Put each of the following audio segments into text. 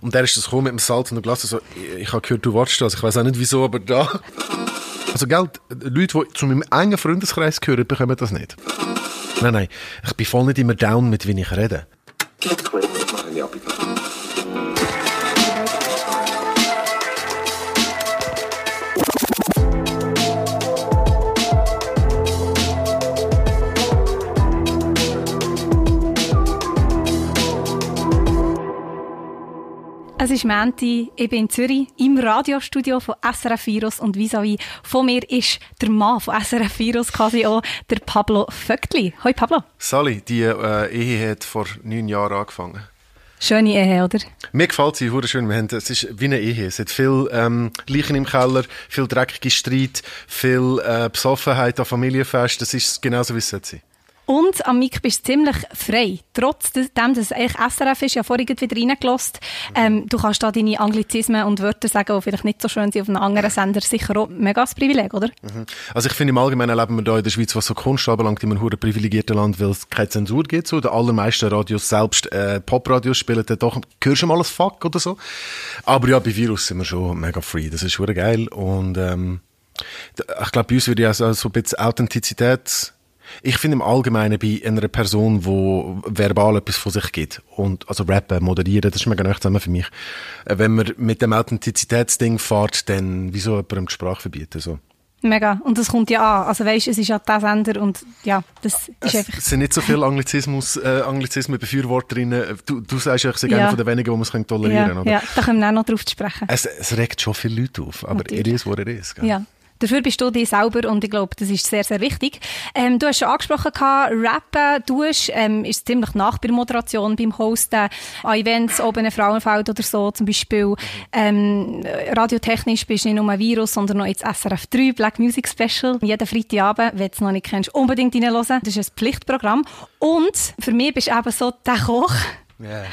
Und der ist das gekommen mit dem Salz und dem Glas. So, ich, ich habe gehört, du wartest das. Ich weiß auch nicht wieso, aber da. Also, Geld, Leute, die zu meinem engen Freundeskreis gehören, bekommen das nicht. Nein, nein. Ich bin voll nicht immer down mit, wie ich rede. Es ist Menti, ich bin in Zürich im Radiostudio von SRF Virus und vis-à-vis von mir ist der Mann von SRF Virus, quasi auch der Pablo Vöckli. Hoi Pablo. Sally, die äh, Ehe hat vor neun Jahren angefangen. Schöne Ehe, oder? Mir gefällt sie schön. Wir haben, es ist wie eine Ehe. Es hat viel ähm, Leichen im Keller, viel dreckige Streit, viel äh, Besoffenheit an Familienfest. Das ist genauso, wie es sein sollte. Und am Mic bist du ziemlich frei. Trotzdem, dass es eigentlich SRF ist, ja vorhin wieder reingelassen. Ähm, du kannst da deine Anglizismen und Wörter sagen, die vielleicht nicht so schön sind auf einem anderen Sender. Sicher auch mega das Privileg, oder? Mhm. Also ich finde, im Allgemeinen leben wir hier in der Schweiz, was so Kunst anbelangt, in einem hure privilegierten Land, weil es keine Zensur gibt. So. Die allermeisten Radios, selbst äh, Popradios, spielen dann doch, hörst du mal ein Fuck oder so. Aber ja, bei Virus sind wir schon mega free. Das ist hure geil. Und ähm, ich glaube, bei uns würde ich also so ein bisschen Authentizität ich finde im Allgemeinen bei einer Person, die verbal etwas von sich gibt und also rappen, moderieren, das ist mega nicht zusammen für mich. Äh, wenn man mit dem Authentizitätsding fährt, dann wieso jemandem die Sprache verbieten so. Mega. Und das kommt ja an. Also weißt, es ist ja der Sender und ja, das ist einfach... Es sind nicht so viele Anglizismus, äh, Anglizismen, Befürworterinnen. Du, du sagst ja, ich bin ja. einer von den wenigen, die man es tolerieren kann, ja, Ja, da können wir auch noch drauf sprechen. Es, es regt schon viele Leute auf, aber Natürlich. it is what it is. Gell? Ja. Dafür bist du dich selber und ich glaube, das ist sehr, sehr wichtig. Ähm, du hast schon angesprochen, Rappen, du hast, ähm, ist ziemlich nach bei der Moderation, beim Hosten, an Events oben in Frauenfeld oder so zum Beispiel. Ähm, radiotechnisch bist du nicht nur ein Virus, sondern noch jetzt SRF 3, Black Music Special. Jeden Freitagabend, wenn du es noch nicht kennst, unbedingt reinhören. Das ist ein Pflichtprogramm. Und für mich bist du eben so der Koch, Yeah.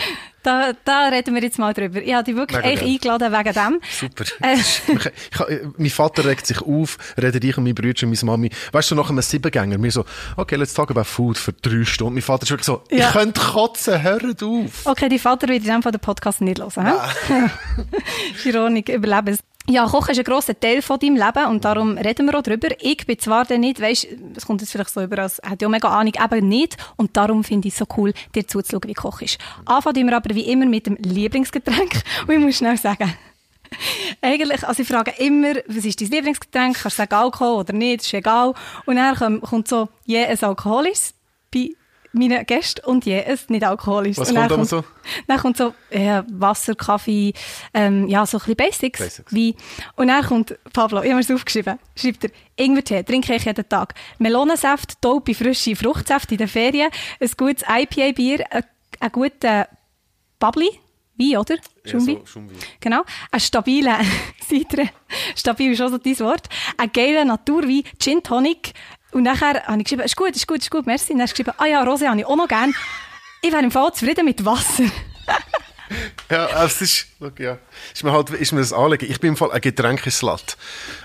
Da, da reden wir jetzt mal drüber. Ich habe dich wirklich echt eingeladen wegen dem. Super. Äh. ich, ich, mein Vater regt sich auf, redet ich und mein Bruder und meine Mami. Weißt du, nach einem Siebengänger, mir so, okay, let's talk about food für drei Stunden. Mein Vater ist wirklich so, ja. ich könnte kotzen, hört auf. Okay, dein Vater wird in dem Fall den Podcast nicht hören. ist ironisch, überleben ja, Kochen ist ein grosser Teil von deinem Leben und darum reden wir auch darüber. Ich bin zwar dann nicht, weißt, es kommt jetzt vielleicht so über, als hätte ich auch mega Ahnung, eben nicht. Und darum finde ich es so cool, dir zuzuschauen, wie Koch ist. Anfangen wir aber wie immer mit dem Lieblingsgetränk. Und ich muss schnell sagen, eigentlich, also ich frage immer, was ist dein Lieblingsgetränk? Kannst du sagen Alkohol oder nicht? ist egal. Und dann kommt so, je yeah, ein alkoholisches meinen Gästen und je es nicht alkoholisch. Was und kommt dann so? Dann kommt so äh, Wasser, Kaffee, ähm, ja, so ein bisschen Basics. Basics. Wie, und dann kommt Pablo, ich habe es aufgeschrieben, schreibt er, Ingwertee trinke ich jeden Tag. Melonensaft, taupe, frische Fruchtsaft in den Ferien, ein gutes IPA-Bier, ein, ein guter Bubbly, Wein, oder? Schumbi. Ja, so, Genau. Ein stabiler Cider. Stabil ist auch so dein Wort. Ein geiler Naturwein, Gin Tonic, und nachher habe ich geschrieben, ist gut, ist gut, ist gut, merci. Und dann hast du geschrieben, ah ja, Rose habe ich auch noch gern. Ich wäre im Fall zufrieden mit Wasser. ja, es ist, ja. ist mir halt, ist mir das Anliegen. Ich bin im Fall ein Getränkeslat.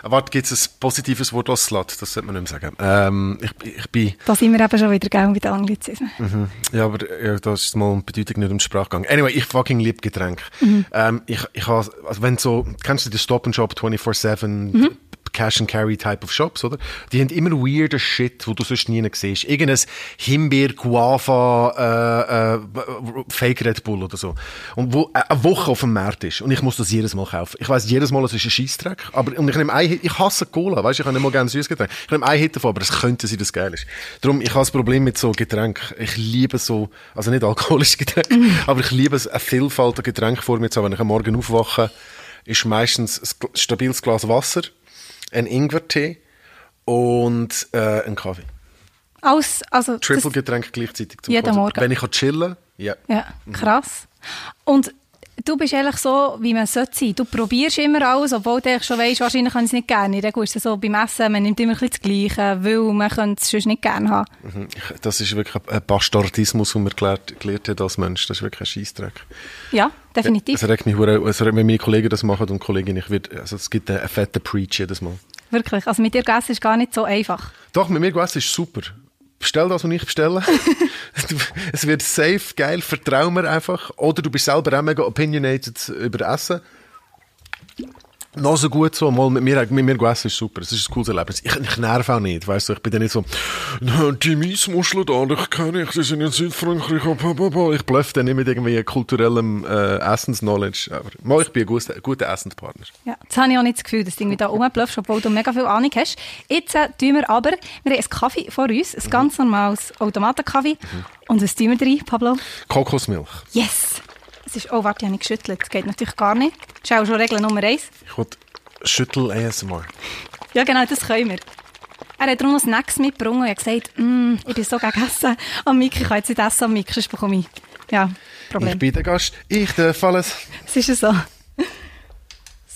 Warte, gibt es ein positives Wort als Slat? Das sollte man nicht mehr sagen. Ähm, ich, ich bin... Da sind wir eben schon wieder gell mit Anglizismen. Mhm. Ja, aber ja, das ist mal die Bedeutung nicht um Sprachgang. Anyway, ich fucking liebe Getränke. Mhm. Ähm, ich, ich habe, also wenn so, kennst du den Stop and Shop 24-7, mhm. Cash and Carry Type of Shops, oder? Die haben immer weirder Shit, wo du sonst nie siehst. Irgendein Himbeer, Guava, äh, äh, Fake Red Bull oder so. Und wo äh, eine Woche auf dem Markt ist. Und ich muss das jedes Mal kaufen. Ich weiß jedes Mal, es ist ein Scheissdreck. Aber, und ich nehme ein, ich hasse Cola, weißt du, ich habe nicht mal gerne süßes Getränk. Ich nehme ein Hit davon, aber es könnte sein, dass es geil ist. Darum, ich habe das Problem mit so Getränken. Ich liebe so, also nicht alkoholische Getränke, mm. aber ich liebe es, eine Vielfalt an Getränken vor mir zu haben. Wenn ich am Morgen aufwache, ist meistens ein stabiles Glas Wasser ein Ingwertee und äh, ein Kaffee. Aus, also Triple-Getränk gleichzeitig zum Jeden Morgen. Wenn ich chillen ja. Ja, krass. Und du bist eigentlich so, wie man sollte sein. Du probierst immer alles, obwohl du schon weißt, wahrscheinlich kann ich es nicht gerne. Dann ist es so beim Essen, man nimmt immer ein bisschen das Gleiche, weil man könnte es sonst nicht gerne haben. Mhm. Das ist wirklich ein Bastardismus, den man gelernt, gelernt hat als Mensch. Das ist wirklich ein Scheissdreck. Ja, definitiv. Es regt mich, also wenn meine Kollegen das machen und Kolleginnen, ich wird, also es gibt einen fetten Preach jedes Mal. Wirklich? Also mit dir essen ist gar nicht so einfach? Doch, mit mir essen ist super bestell das, was ich bestelle. es wird safe, geil, vertrau mir einfach. Oder du bist selber auch mega opinionated über Essen. Noch so gut so, mal mit mir, mit mir essen ist super, es ist ein cooles Erlebnis. Ich, ich nerv auch nicht, weißt du, ich bin dann nicht so, die Miesmuscheln da, ich kenne ich, sie sind in Südfrankreich, ich blöffe dann nicht mit irgendwie kulturellem äh, Essensknowledge, aber mal, ich bin ein guter, guter Essenspartner. Ja, jetzt habe ich auch nicht das Gefühl, dass du irgendwie da rumblöffst, obwohl du mega viel Ahnung hast. Jetzt äh, tun wir aber, wir haben einen Kaffee vor uns, ein ganz normales Automatenkaffee. Mhm. Und was tun wir drin, Pablo? Kokosmilch. Yes! Es ist, oh, warte, ich habe nicht geschüttelt. Das geht natürlich gar nicht. Das ist auch schon Regel Nummer eins. Ich will Schüttel ASMR. Ja, genau, das können wir. Er hat darum noch Snacks mitgebracht und hat gesagt, mm, ich bin so gegen Essen am Mick, ich kann jetzt nicht essen am Mick, sonst bekomme ich, ja, Problem. Ich bin der Gast, ich darf alles. Es ist so.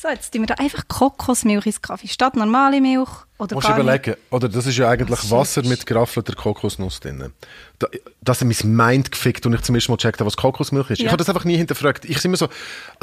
So, jetzt tun wir da einfach Kokosmilch ins Kaffee, statt normale Milch oder Musst überlegen, oder das ist ja eigentlich oh, Wasser mit geraffelter Kokosnuss drin. Da, das hat mein Mind gefickt und ich zum ersten Mal gecheckt habe, was Kokosmilch ist. Ja. Ich habe das einfach nie hinterfragt. Ich immer so,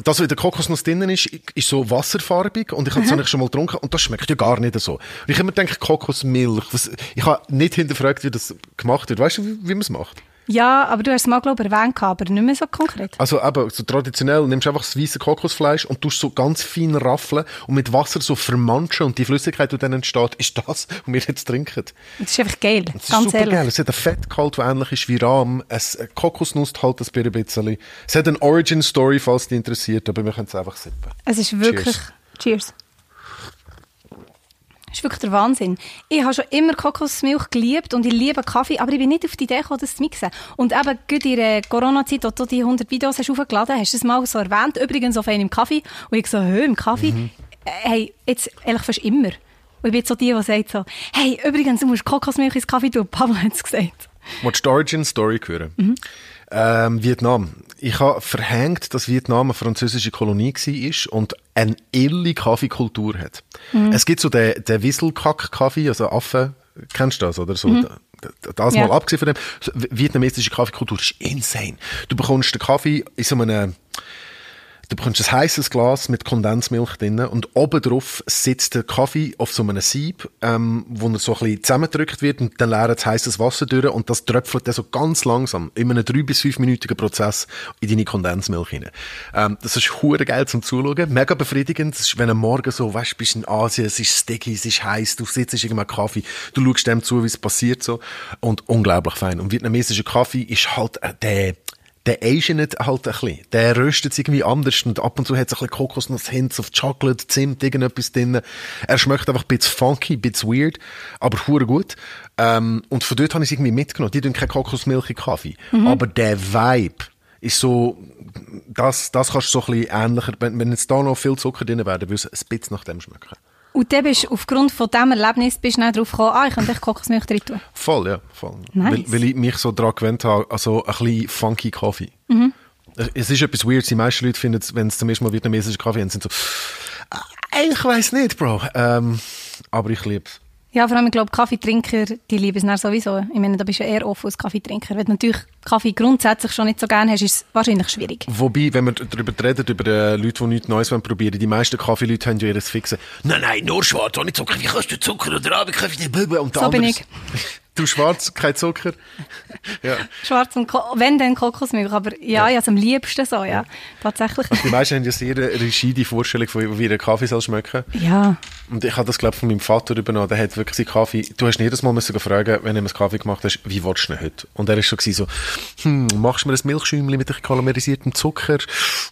das, was in der Kokosnuss drin ist, ist so wasserfarbig und ich habe es mhm. schon mal getrunken und das schmeckt ja gar nicht so. Und ich immer denke, Kokosmilch, was, ich habe nicht hinterfragt, wie das gemacht wird. Weißt du, wie, wie man es macht? Ja, aber du hast es mal, glaube ich, erwähnt, aber nicht mehr so konkret. Also eben, so traditionell nimmst du einfach das weiße Kokosfleisch und tust so ganz fein raffeln und mit Wasser so vermanschen und die Flüssigkeit, die dann entsteht, ist das, was wir jetzt trinken. Das ist einfach geil, das ist super ehrlich. geil. Es hat ein Fettgehalt, der ähnlich ist wie Rahm. Es Kokosnuss halt das ein bisschen. Es hat eine Origin-Story, falls dich interessiert, aber wir können es einfach sippen. Es ist wirklich... Cheers. Cheers. Das ist wirklich der Wahnsinn. Ich habe schon immer Kokosmilch geliebt und ich liebe Kaffee, aber ich bin nicht auf die Idee gekommen, das zu mixen. Und eben, gerade in der Corona-Zeit, als du die 100 Videos hast aufgeladen hast, hast du es mal so erwähnt, übrigens auf einem Kaffee. Und ich so, hä, im Kaffee? Mhm. Hey, jetzt eigentlich fast immer. Und ich bin so die, die sagt so, hey, übrigens, du musst Kokosmilch ins Kaffee tun. Papa hat es gesagt. Willst du die Origin-Story hören? Mhm. Ähm, Vietnam. Ich habe verhängt, dass Vietnam eine französische Kolonie war und eine ille Kaffeekultur hat. Mhm. Es gibt so den, den Whistlekack-Kaffee, also Affen, kennst du das, oder so? Mhm. Das mal ja. abgesehen von dem, vietnamesische Kaffeekultur ist insane. Du bekommst den Kaffee in so einem Du bekommst ein heißes Glas mit Kondensmilch drin und oben drauf sitzt der Kaffee auf so einem Sieb, ähm, wo er so ein bisschen zusammengedrückt wird und dann leert heißes Wasser durch und das tröpfelt dann so ganz langsam in einem drei bis fünfminütigen Prozess in deine Kondensmilch rein. Ähm, das ist hure geil zum Zuschauen, mega befriedigend. Das ist, wenn du morgen so, weißt, bist in Asien, es ist sticky, es ist heiß, du sitzt irgendwann Kaffee, du schaust dem zu, wie es passiert so und unglaublich fein. Und vietnamesischer Kaffee ist halt äh, der der asianet halt ein bisschen. Der röstet irgendwie anders und ab und zu hat es ein bisschen Kokosnuss, Hints auf Chocolate, Zimt, irgendetwas drin. Er schmeckt einfach ein bisschen funky, ein bisschen weird, aber hure gut. Ähm, und von dort habe ich es irgendwie mitgenommen. Die tun keine Kokosmilch in Kaffee. Mhm. Aber der Vibe ist so, das, das kannst du so ein bisschen ähnlicher, wenn, wenn jetzt da noch viel Zucker drin wäre, würde es ein bisschen nach dem schmecken. Und dann bist du aufgrund von diesem Erlebnis bist du darauf gekommen, ah, ich könnte Kokosmilch drin tun. Voll, ja. Voll. Nice. Weil, weil ich mich so daran gewöhnt habe, also ein bisschen funky Kaffee. Mhm. Es ist etwas weird, die meisten Leute finden, wenn sie zum ersten Mal vietnamesischen Kaffee haben, sind so, ah, ich weiß nicht, Bro. Ähm, aber ich liebe es. Ja, vor allem, ich glaube, Kaffeetrinker, die lieben es sowieso. Ich meine, da bist du eher offen als Kaffeetrinker. Wenn du natürlich Kaffee grundsätzlich schon nicht so gerne hast, ist es wahrscheinlich schwierig. Wobei, wenn wir darüber reden, über Leute, die nichts Neues probieren die meisten Kaffeeleute haben ja ihres Fixen. Nein, nein, nur schwarz, ohne Zucker. Wie kannst du Zucker oder Abendkaffee nicht Und so bin ich. Du schwarz, kein Zucker. ja. Schwarz und Ko wenn dann Kokosmilch, aber ja, ja. ja am liebsten so, ja, tatsächlich. Also die meisten haben ja sehr rigide Vorstellung von wie ein Kaffee soll schmecken. Ja. Und ich habe das glaube von meinem Vater übernommen. Der hat wirklich seinen Kaffee. Du hast jedes Mal müssen fragen, wenn du einen Kaffee gemacht hast, wie willst du ihn heute? Und er ist schon so, hm, machst du mir ein Milchschäumchen mit karamellisiertem Zucker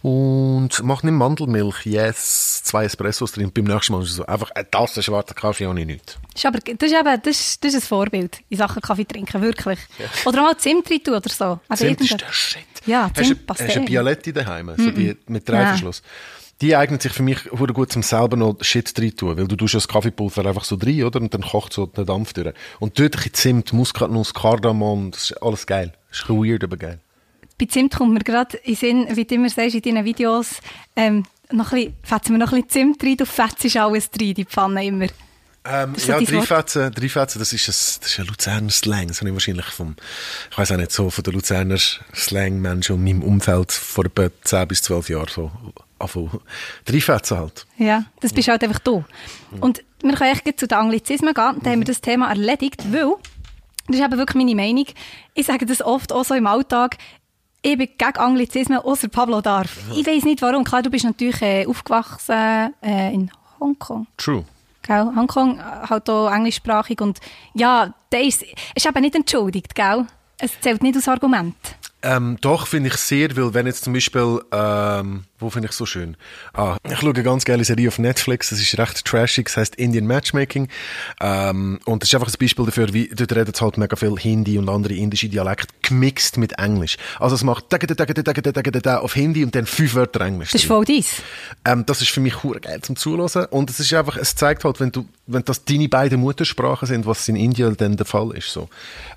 und mach nicht Mandelmilch. Yes, zwei Espressos drin. Beim nächsten Mal ist es so einfach eine Tasse schwarzer Kaffee ohne nichts. Das ist aber das ist eben, das, das ist ein Vorbild in Sachen Kaffee trinken, wirklich. Ja. Oder mal Zimt rein oder so. Also Zimt ist der Shit. Ja, Zimt hast, du, hast du eine Bialetti daheim, so mm -mm. die mit Dreiverschluss? Ja. Die eignet sich für mich gut zum selber noch Shit drin tun, weil du tust das Kaffeepulver einfach so drin, oder? Und dann kocht so der Dampf durch. Und dort ein Zimt, Muskatnuss, Kardamom, das ist alles geil. Das ist ein weird, aber geil. Bei Zimt kommt mir gerade in Sinn, wie du immer sagst in deinen Videos, ähm, noch ein bisschen, fetzen wir noch ein bisschen Zimt rein, du fetzt alles rein, die Pfanne immer. Ähm, ja, Dreifetzen, Dreifetzen, das ist, ein, das ist ein Luzerner Slang. Das habe ich wahrscheinlich vom, ich weiß auch nicht, so von den Luzerner Slang-Menschen in meinem Umfeld vor etwa 10 bis 12 Jahren so anfangen. Dreifetzen halt. Ja, das bist halt einfach du. Und wir können echt zu den Anglizismen gehen. Da haben wir das Thema erledigt, weil Das ist eben wirklich meine Meinung. Ich sage das oft auch so im Alltag. Ich bin gegen Anglizismen, außer Pablo Darf. Ich weiß nicht warum. Klar, du bist natürlich äh, aufgewachsen äh, in Hongkong. True. Gell? Hongkong äh, halt auch englischsprachig und ja, der ist, ist eben nicht entschuldigt, gell? Es zählt nicht als Argument. Ähm, doch, finde ich sehr, weil wenn jetzt zum Beispiel, ähm, wo finde ich so schön? Ah, ich schaue eine ganz geile Serie auf Netflix, das ist recht trashig, das heißt Indian Matchmaking. Ähm, und das ist einfach ein Beispiel dafür, wie dort redet halt mega viel Hindi und andere indische Dialekte gemixt mit Englisch. Also es macht auf Hindi und dann fünf Wörter Englisch. Das ist voll dies. Ähm, das ist für mich hure geil zum Zuhören. Und es ist einfach, es zeigt halt, wenn du, wenn das deine beiden Muttersprachen sind, was in Indien dann der Fall ist, so,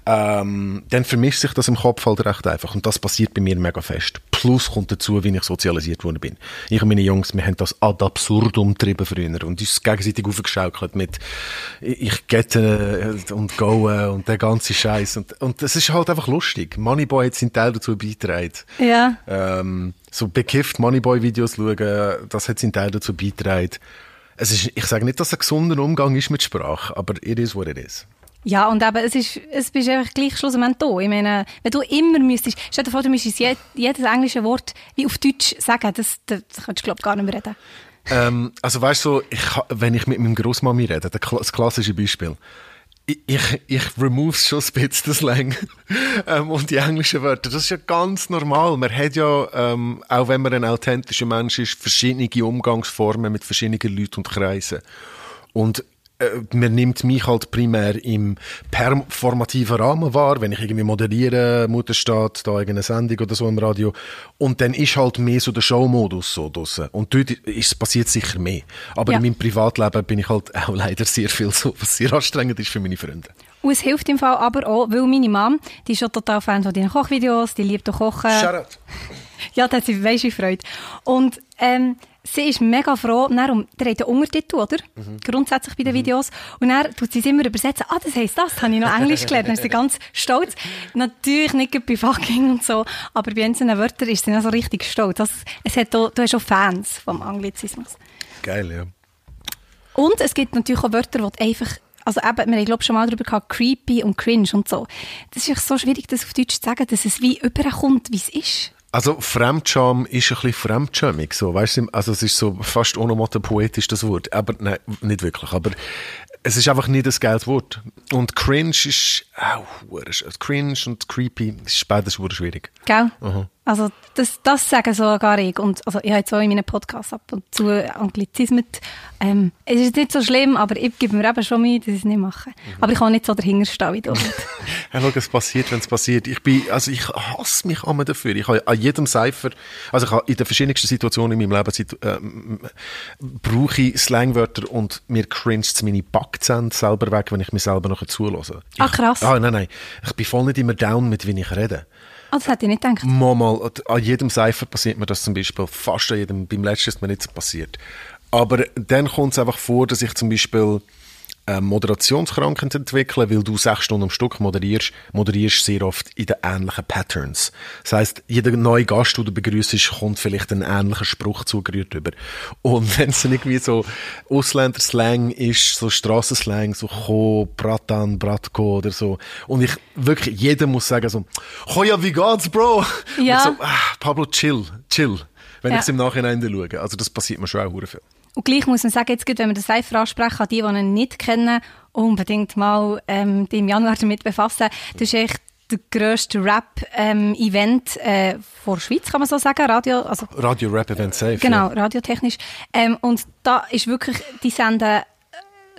ähm, dann vermischt sich das im Kopf halt recht einfach. Und das passiert bei mir mega fest. Plus kommt dazu, wie ich sozialisiert worden bin. Ich und meine Jungs, wir haben das ad absurdum getrieben früher und uns gegenseitig aufgeschaukelt mit ich gette und goe und der ganze Scheiß und, und das ist halt einfach lustig. Moneyboy hat seinen Teil dazu beigetragen. Ja. Ähm, so bekifft Moneyboy-Videos schauen, das hat seinen Teil dazu beigetragen. Es ist, ich sage nicht, dass es ein gesunder Umgang ist mit Sprache, aber it is what it is. Ja, und eben, es ist, es bist einfach gleich schlussendlich da. Ich meine, wenn du immer müsstest, stell dir vor, du müsstest je, jedes englische Wort wie auf Deutsch sagen, das, das, das du, glaube ich, gar nicht mehr reden. Ähm, also weißt du, ich, wenn ich mit meinem Großmami rede, das klassische Beispiel, ich, ich, ich remove schon ein bisschen das Slang ähm, und die englischen Wörter. Das ist ja ganz normal. Man hat ja, ähm, auch wenn man ein authentischer Mensch ist, verschiedene Umgangsformen mit verschiedenen Leuten und Kreisen. Und man nimmt mich halt primär im performativen Rahmen wahr, wenn ich irgendwie moderiere, Mutterstaat, da irgendeine Sendung oder so im Radio. Und dann ist halt mehr so der Showmodus so draussen. Und dort ist, passiert sicher mehr. Aber ja. in meinem Privatleben bin ich halt auch leider sehr viel so, was sehr anstrengend ist für meine Freunde. Und es hilft im Fall aber auch, weil meine Mom, die ist schon total Fan von deinen Kochvideos, die liebt auch Kochen. Shut ja, das hat sie weiss wie Freude. Und ähm, sie ist mega froh, dann, um, der hat den Untertitel, oder? Mhm. Grundsätzlich bei den mhm. Videos. Und dann tut sie es immer übersetzen. Ah, das heisst das, habe ich noch Englisch gelernt. Dann ist sie ganz stolz. Natürlich nicht bei fucking und so, aber bei einzelnen Wörtern ist sie dann so richtig stolz. Also, es hat auch, du hast auch Fans vom Anglizismus. Geil, ja. Und es gibt natürlich auch Wörter, die einfach also eben, wir haben glaube schon mal darüber gehabt, creepy und cringe und so. Das ist so schwierig, das auf Deutsch zu sagen, dass es wie überkommt, wie es ist. Also Fremdscham ist ein bisschen fremdschämig, so, weißt du, also es ist so fast onomatopoetisch das Wort, aber nein, nicht wirklich, aber es ist einfach nicht das geiles Wort. Und cringe ist auch, cringe und creepy ist beides schwierig. Gell? Mhm. Also das, das sagen sogar ich. Und also ich habe jetzt auch in meinen Podcasts ab und zu Anglizismen. Ähm, es ist nicht so schlimm, aber ich gebe mir eben schon Mühe, dass ich es nicht mache. Mhm. Aber ich kann nicht so dahinter stehen wie du. ja, schau, es passiert, wenn es passiert. Ich bin, also ich hasse mich immer dafür. Ich habe an jedem Cypher, also ich habe in den verschiedensten Situationen in meinem Leben äh, brauche ich Slangwörter und mir cringe meine Backzähne selber weg, wenn ich mich selber noch zulasse. Ah, krass. Ah, nein, nein. Ich bin voll nicht immer down mit, wie ich rede. Oh, das hätte ich nicht gedacht. Mal, mal, an jedem Cypher passiert mir das zum Beispiel. Fast an jedem. Beim letzten ist mir nicht so passiert. Aber dann kommt es einfach vor, dass ich zum Beispiel äh, Moderationskrankheit entwickeln, weil du sechs Stunden am Stück moderierst, moderierst sehr oft in den ähnlichen Patterns. Das heißt, jeder neue Gast, den du begrüßt, kommt vielleicht einen ähnlichen Spruch zugerührt über. Und wenn es irgendwie so Ausländer-Slang ist, so Strassenslang, so Ko, Bratan, Bratko oder so. Und ich wirklich, jeder muss sagen so, ja, wie geht's, Bro? Ja. Und so, ah, Pablo, chill, chill. Wenn ja. ich es im Nachhinein schaue. Also das passiert mir schon auch viel. Und gleich muss man sagen, jetzt wenn wir den Cypher ansprechen, die, die ihn nicht kennen, unbedingt mal ähm, die im Januar damit befassen. Das ist echt der grösste Rap-Event ähm, äh, vor Schweiz, kann man so sagen. Radio, also, Radio Rap Event Safe. Genau, ja. radiotechnisch. Ähm, und da ist wirklich, die senden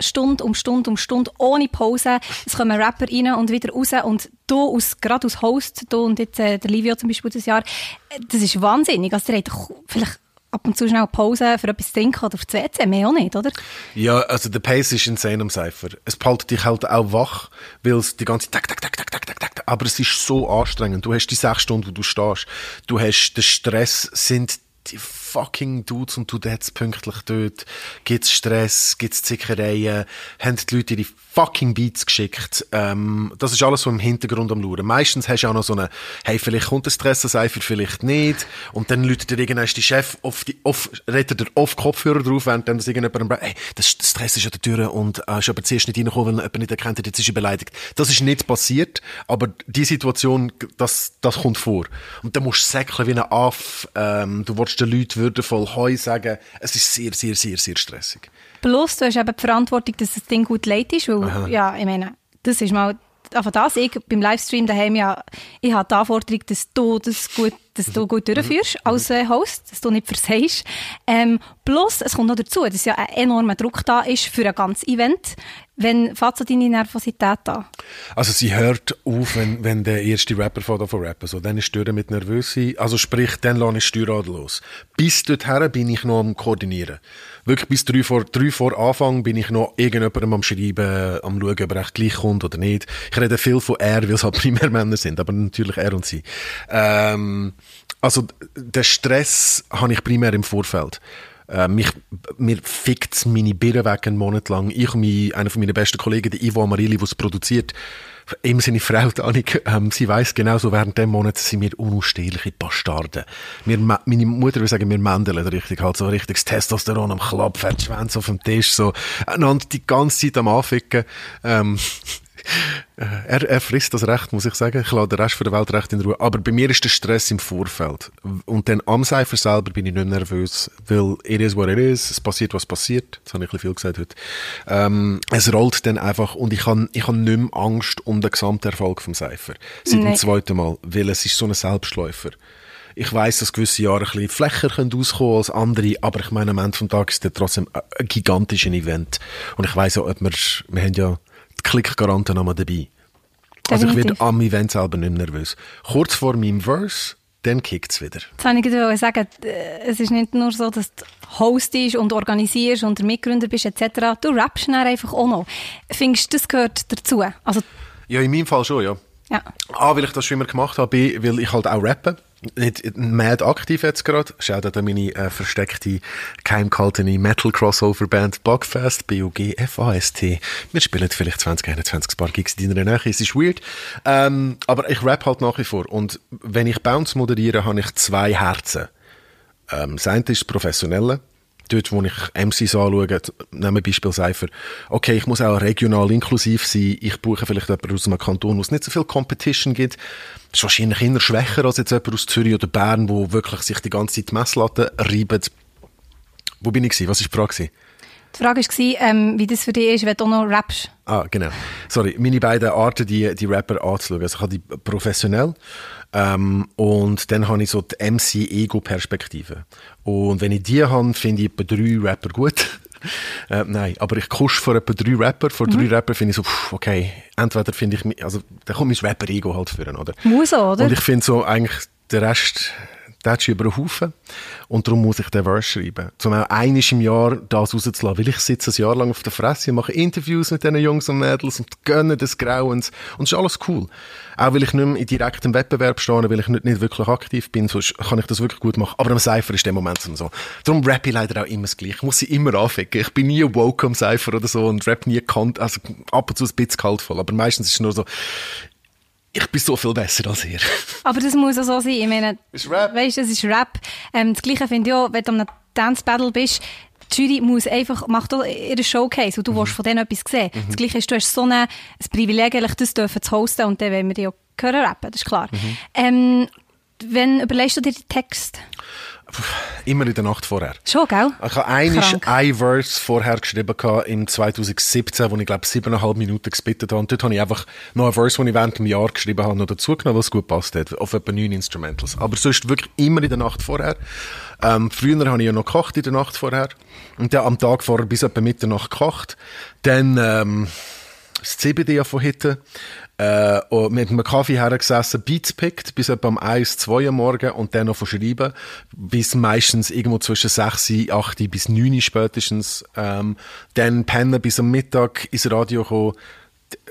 Stunde um Stunde um Stunde ohne Pause. Es kommen Rapper rein und wieder raus und du als, gerade als Host, du und jetzt äh, der Livio zum Beispiel das Jahr, äh, das ist wahnsinnig. Also der hat vielleicht ab und zu schnell Pause für etwas zu trinken oder auf das WC, mehr auch nicht, oder? Ja, also der Pace ist insane am Cypher. Es behaltet dich halt auch wach, weil es die ganze tak, tak, tak, tak, tak, tak, tak, aber es ist so anstrengend. Du hast die sechs Stunden, wo du stehst. Du hast den Stress, sind die fucking Dudes und Dudettes pünktlich dort? Gibt's Stress? Gibt's Zickereien? Haben die Leute ihre fucking Beats geschickt? Ähm, das ist alles so im Hintergrund am Lauren. Meistens hast du auch noch so eine, hey, vielleicht kommt der Stressenseifer, vielleicht nicht. Und dann läutet dir irgendwann die Chef auf die, auf, redet er auf Kopfhörer drauf, während dann das irgendjemand, hey, das, Stress ist an der Tür und, äh, ist aber zuerst nicht reingekommen, weil jemand nicht erkennt hat, jetzt ist er beleidigt. Das ist nicht passiert, aber die Situation, das, das kommt vor. Und dann musst du säckeln wie ein Aff, ähm, du willst den Leuten würdevoll Heu sagen. Es ist sehr, sehr, sehr, sehr stressig. Plus, du hast eben die Verantwortung, dass das Ding gut leid ist, weil, Aha. ja, ich meine, das ist mal einfach das, ich beim Livestream daheim ja, ich habe die Anforderung, dass du das gut, dass du gut durchführst mhm. als äh, Host, dass du nicht versagst. Ähm, plus, es kommt noch dazu, dass ja ein enormer Druck da ist für ein ganzes Event. Wenn so deine Nervosität an? Also sie hört auf, wenn, wenn der erste Rapper von von rappen. So, dann ist die mit nervös Also sprich, dann lasse ich Steuerrad los. Bis dorthin bin ich noch am Koordinieren wirklich bis drei vor, drei vor Anfang bin ich noch irgendjemandem am Schreiben, am schauen, ob er echt gleich kommt oder nicht. Ich rede viel von er, weil es halt primär Männer sind, aber natürlich er und sie. Ähm, also, den Stress habe ich primär im Vorfeld. Äh, mich, mir fickt meine Birne weg einen Monat lang. Ich und mein, einer von meinen besten Kollegen, der Ivo Amarilli, der es produziert, ihm seine Frau Danik, ähm, sie weiß genau so, während dem Monat sind wir unausstehliche Bastarden. Wir, meine Mutter würde sagen, wir mendeln richtig, halt so richtiges Testosteron am Klapp, Schwänze auf dem Tisch, so, einander die ganze Zeit am Anficken, ähm, er, er frisst das Recht, muss ich sagen. Ich lasse den Rest der Welt recht in Ruhe. Aber bei mir ist der Stress im Vorfeld. Und dann am Cypher selber bin ich nicht nervös, weil it is what it is. Es passiert, was passiert. Das habe ich ein bisschen viel gesagt heute. Ähm, es rollt dann einfach und ich habe ich hab nicht mehr Angst um den Gesamterfolg vom Cypher. Seit nee. dem zweiten Mal. Weil es ist so ein Selbstläufer. Ich weiß, dass gewisse Jahre ein bisschen flächer können auskommen als andere, aber ich meine, am Ende des Tages ist das trotzdem ein gigantisches Event. Und ich weiss auch, ob wir, wir haben ja Klickgaranten noch dabei. Also ich werde am Event selber nicht nervös. Kurz vor meinem Verse, dann kickt es wieder. Jetzt wollte ich sagen, äh, es ist nicht nur so, dass du hostest und organisierst und der Mitgründer bist etc. Du rappst dann einfach auch noch. Findest du, das gehört dazu? Also ja, in meinem Fall schon, ja. ja. A, weil ich das schon immer gemacht habe, B, weil ich halt auch rappe nicht mad aktiv jetzt gerade. Schau da meine äh, versteckte, geheimgehaltene Metal-Crossover-Band Bugfast, B-U-G-F-A-S-T. Wir spielen vielleicht 20, 21 paar Gigs in deiner Nähe. Es ist weird. Ähm, aber ich rap halt nach wie vor. Und wenn ich Bounce moderiere, habe ich zwei Herzen. Ähm, das eine ist das Professionelle dort, wo ich MCs anschaue, nehmen Beispiel Cypher, okay, ich muss auch regional inklusiv sein, ich buche vielleicht jemanden aus einem Kanton, wo es nicht so viel Competition gibt, das ist wahrscheinlich eher schwächer als jetzt jemand aus Zürich oder Bern, wo wirklich sich die ganze Zeit die Messlatte reiben. Wo bin ich gewesen? Was war die Frage? Die Frage war, ähm, wie das für dich ist, wenn du auch noch rappst. Ah, genau. Sorry, meine beiden Arten, die, die Rapper anzuschauen. Also ich habe die professionell ähm, und dann habe ich so die MC-Ego-Perspektive. Und wenn ich die habe, finde ich etwa drei Rapper gut. äh, nein, aber ich kusch vor etwa drei Rapper. Vor mhm. drei Rapper finde ich so, pff, okay, entweder finde ich, also da kommt mein Rapper-Ego halt führen, oder? Muss auch, oder? Und ich finde so eigentlich, der Rest tätsch über den Haufen. Und darum muss ich den Verse schreiben. Um auch einiges im Jahr das rauszulassen. Weil ich sitze ein Jahr lang auf der Fresse mache Interviews mit diesen Jungs und Mädels und gönne des Grauens. Und es ist alles cool. Auch weil ich nicht mehr in direktem Wettbewerb stehe, weil ich nicht, nicht wirklich aktiv bin, so kann ich das wirklich gut machen. Aber am Cypher ist der Moment so. Darum rap ich leider auch immer das Gleiche. Ich muss sie immer anficken. Ich bin nie woke am Cypher oder so und rap nie kant, also ab und zu ein bisschen kaltvoll. Aber meistens ist es nur so, ich bin so viel besser als ihr. Aber das muss auch so sein. Ich meine, ist Rap. Weißt, es ist Rap. Ähm, das Gleiche finde ich auch, wenn du am Dance Battle bist, die Jury muss einfach, macht auch ihre Showcase und du mhm. willst von denen etwas sehen. Mhm. Das Gleiche ist, du hast so ein, ein Privileg, das dürfen zu hosten und dann wollen wir dich auch hören rappen, das ist klar. Mhm. Ähm, wenn überlegst du dir den Text? Immer in der Nacht vorher. Schon, gell? Ich habe einiges, ein Verse vorher geschrieben im 2017, wo ich glaube siebeneinhalb Minuten gespittet habe. Und dort habe ich einfach noch ein Verse, den ich während dem Jahr geschrieben habe, noch dazugenommen, was gut passt hat, auf etwa neun Instrumentals. Aber sonst wirklich immer in der Nacht vorher. Ähm, früher habe ich ja noch gekocht in der Nacht vorher. Und dann am Tag vorher bis etwa Mitternacht gekocht. Dann ähm, das CBD von heute äh, und mit einem Kaffee hergesessen, Beats pickt, bis etwa um 1, 2 Uhr morgen und dann noch verschreiben, bis meistens irgendwo zwischen 6, 8 bis 9 spätestens. Ähm, dann pennen bis am Mittag ins Radio kommen.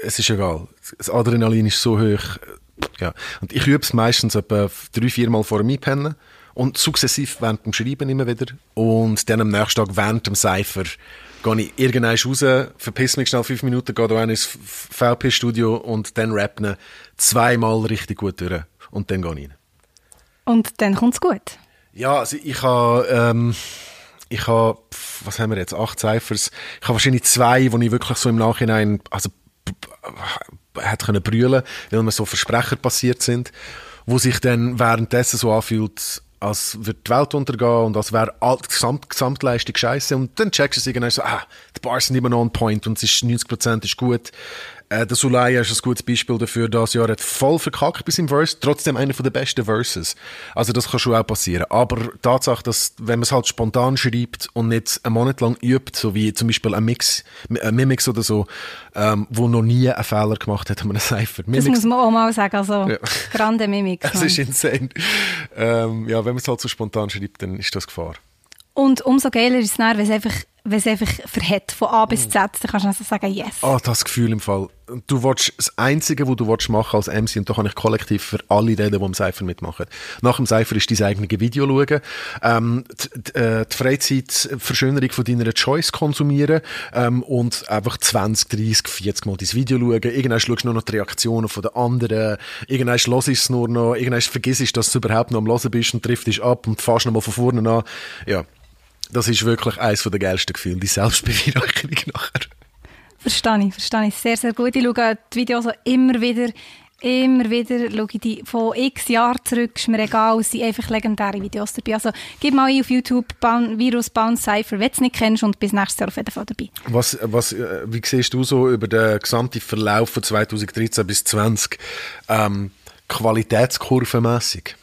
Es ist egal. Das Adrenalin ist so hoch. Ja. Und ich übe es meistens etwa drei, vier Mal vor dem Einpennen. Und sukzessiv während dem Schreiben immer wieder. Und dann am nächsten Tag während dem Cypher gehe ich irgendwann raus, verpiss mich schnell fünf Minuten, gehe da ins VP-Studio und dann rappen zweimal richtig gut durch. Und dann gehe ich rein. Und dann kommt es gut? Ja, also ich habe... Ähm, ich habe, was haben wir jetzt, acht Cyphers. Ich habe wahrscheinlich zwei, wo ich wirklich so im Nachhinein, also, hätte können brüllen, weil mir so Versprecher passiert sind, wo sich dann währenddessen so anfühlt, als würde die Welt untergehen und als wäre die Gesamt Gesamtleistung scheiße. Und dann checkst du es irgendwann so, ah, die Bars sind immer noch on point und es ist 90% ist gut. Äh, der Sulaya ist ein gutes Beispiel dafür, dass Jahr hat voll verkackt bis im Verse, trotzdem einer der besten Verses. Also das kann schon auch passieren. Aber Tatsache, dass, wenn man es halt spontan schreibt und nicht einen Monat lang übt, so wie zum Beispiel ein Mix, ein Mimix oder so, ähm, wo noch nie einen Fehler gemacht hat, haben wir einen Cypher. Mimix, das muss man auch mal sagen, also ja. grande Mimix. Das ist insane. Ähm, ja, wenn man es halt so spontan schreibt, dann ist das Gefahr. Und umso geiler ist es dann, wenn es einfach wenn es einfach verhält, von A bis Z, dann kannst du also sagen, yes. Ah, oh, das Gefühl im Fall. Du willst, das Einzige, was du willst machen als MC, und da kann ich kollektiv für alle reden, die im Cypher mitmachen. Nach dem Cypher ist dein eigenes Video schauen, ähm, die, äh, die Freizeitverschönerung von deiner Choice konsumieren ähm, und einfach 20, 30, 40 Mal dein Video schauen. Irgendwann schaust du nur noch die Reaktionen den anderen, irgendwann hörst du es nur noch, irgendwann vergisst du, dass du überhaupt noch am Hören bist und triffst dich ab und fährst noch mal von vorne an. Ja, das ist wirklich eines der geilsten Gefühle, die Selbstbeweihräucherung nachher. Verstehe ich, verstehe ich. Sehr, sehr gut. Ich schaue die Videos immer wieder, immer wieder, schaue ich die von x Jahren zurück, ist mir egal, es sind einfach legendäre Videos dabei. Also gib mal ein auf YouTube Virus Bounce Cypher, wenn du es nicht kennst und bis nächstes Jahr auf jeden Fall dabei. Was, was, äh, wie siehst du so über den gesamten Verlauf von 2013 bis 2020 ähm, qualitätskurvenmässig?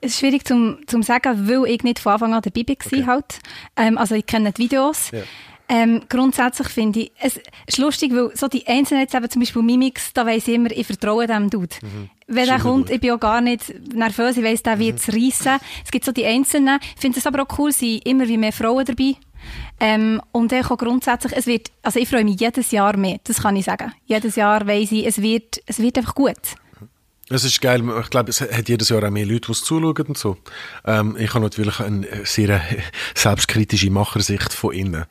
Es ist schwierig zu zum sagen, weil ich nicht von Anfang an dabei war. Okay. Halt. Ähm, also ich kenne die Videos. Yeah. Ähm, grundsätzlich finde ich, es ist lustig, weil so die Einzelnen jetzt eben zum Beispiel Mimix, da weiss ich immer, ich vertraue dem Dude. Mhm. Wenn der kommt, ich bin auch gar nicht nervös, ich weiss, der mhm. wird es reissen. Es gibt so die Einzelnen. Ich finde es aber auch cool, sind immer wie mehr Frauen dabei. Ähm, und ich auch grundsätzlich, es wird, also ich freue mich jedes Jahr mehr, das kann ich sagen. Jedes Jahr weiss ich, es wird, es wird einfach gut. Es ist geil. Ich glaube, es hat jedes Jahr auch mehr Leute, die es zuschauen und so. Ähm, ich habe natürlich eine sehr selbstkritische Machersicht von innen.